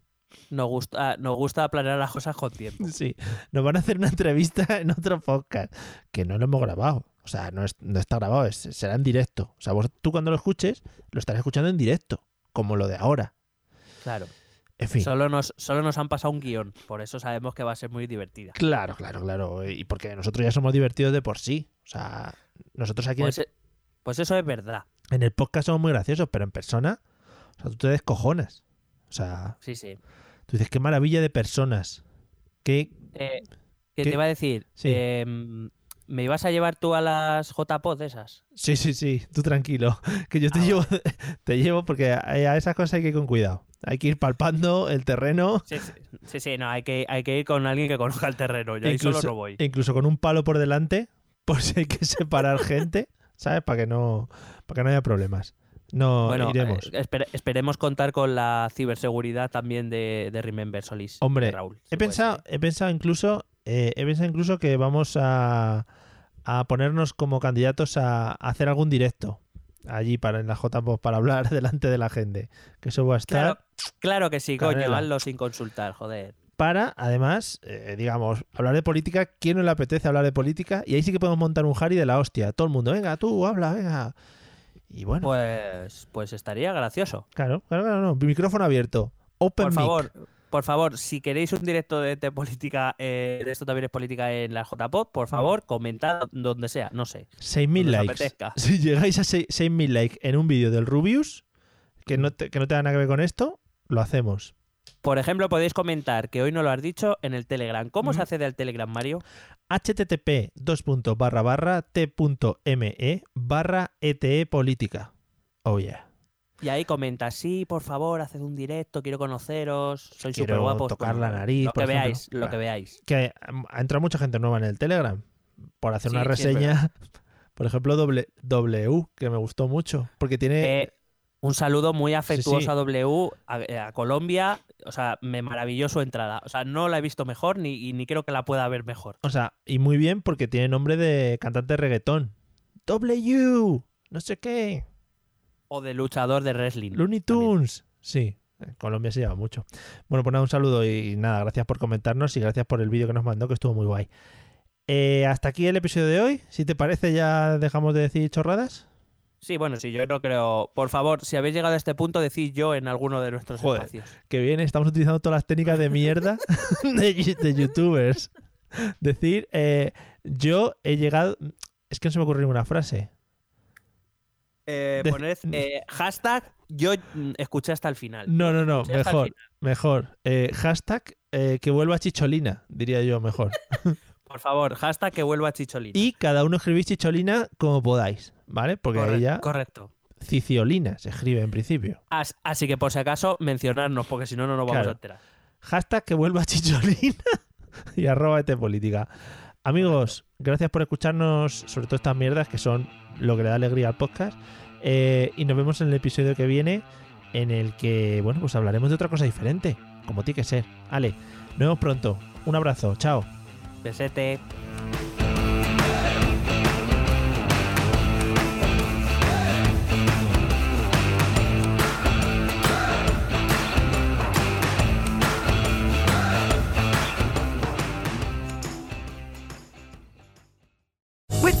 Nos gusta, nos gusta planear las cosas con tiempo. *laughs* Sí, nos van a hacer una entrevista en otro podcast que no lo hemos grabado. O sea, no, es- no está grabado, es- será en directo. O sea, vos, tú cuando lo escuches, lo estarás escuchando en directo, como lo de ahora. Claro. En fin. Solo nos, solo nos han pasado un guion, por eso sabemos que va a ser muy divertida. Claro, claro, claro. Y porque nosotros ya somos divertidos de por sí. O sea, nosotros aquí en el- Pues, eh, pues eso es verdad. en el podcast somos muy graciosos, pero en persona, o sea, tú te descojonas. O sea, Sí, sí. tú dices, qué maravilla de personas. Qué... Eh, ¿Qué ¿Qué? te iba a decir? Sí. Em, ¿Me ibas a llevar tú a las JPod esas? Sí, sí, sí, tú tranquilo. *laughs* Que yo te Ah, llevo, *laughs* te llevo porque a esas cosas hay que ir con cuidado. Hay que ir palpando el terreno, Sí, sí, sí, sí, no, hay que, hay que ir con alguien que conozca el terreno. Yo ahí solo no voy. incluso con un palo por delante, por si hay que separar gente, ¿sabes? Para que no, para que no haya problemas. No Bueno, iremos. eh, espere- esperemos contar con la ciberseguridad también de, de Remember Solís. Hombre, de Raúl. si He pensado, ser. he pensado incluso, eh, he pensado incluso que vamos a, a ponernos como candidatos a, a hacer algún directo allí para en la JPOP para hablar *laughs* delante de la gente. Que eso va a estar Claro, claro que sí, coño, Canela. hazlo sin consultar, joder. para, además, eh, digamos, hablar de política. ¿Quién no le apetece hablar de política? Y ahí sí que podemos montar un Harry de la hostia. Todo el mundo, venga, tú, habla, venga. Y bueno, Pues, pues estaría gracioso. claro, claro, claro, no. Micrófono abierto. Open Por mic. favor, por favor, si queréis un directo de, de política, eh, de esto también es política en la JPod, por favor, comentad donde sea, no sé. 6.000 Donde os likes. apetezca. *laughs* Si llegáis a 6 6.000 likes en un vídeo del Rubius, que no, te, que no tenga nada que ver con esto, lo hacemos. Por ejemplo, podéis comentar, que hoy no lo has dicho, en el Telegram. ¿Cómo se Ujú. accede al Telegram, Mario? http t.me barra ete política. Oh yeah. Y ahí comenta, sí, por favor, haced un directo, quiero conoceros, Quiero súper guapos. tocar la nariz, Lo que ejemplo. veáis, lo Claro. que veáis. Que mm, ha entrado mucha gente nueva en el Telegram por hacer Sí, una sí, reseña. *laughs* por ejemplo, W, que me gustó mucho. Porque tiene. Eh, un saludo muy afectuoso sí. a W, a, eh, a Colombia. O sea, me maravilló su entrada. O sea, no la he visto mejor ni, y ni creo que la pueda ver mejor. O sea, y muy bien porque tiene nombre de cantante reggaetón. W, no sé qué. O de luchador de wrestling. Looney también. Tunes. Sí, en Colombia se lleva mucho. Bueno, pues nada, un saludo y nada, gracias por comentarnos y gracias por el vídeo que nos mandó, que estuvo muy guay. Eh, hasta aquí el episodio de hoy. Si te parece, ya dejamos de decir chorradas. Sí, bueno, sí, yo no creo. Por favor, si habéis llegado a este punto, decid yo en alguno de nuestros Joder. espacios. Que bien, estamos utilizando todas las técnicas de mierda *laughs* *laughs* de youtubers. Decir, eh, yo he llegado. Es que no se me ocurre ninguna frase. Eh, De- poned eh, hashtag yo mm, escuché hasta el final. No, no, no, Escuché mejor. Mejor. Eh, hashtag eh, que vuelva Chicholina, diría yo mejor. *laughs* Por favor, hashtag que vuelva Chicholina. Y cada uno escribís Chicholina como podáis, ¿vale? Porque Corre- ahí ya Correcto. Ciciolina se escribe en principio. As- así que por si acaso, mencionarnos, porque si no, no nos vamos Claro. a enterar. Hashtag que vuelva Chicholina *laughs* y arroba este política. Amigos, gracias por escucharnos, sobre todo estas mierdas que son lo que le da alegría al podcast. Eh, y nos vemos en el episodio que viene, en el que, bueno, pues hablaremos de otra cosa diferente, como tiene que ser. Ale, nos vemos pronto. Un abrazo, chao. Besete.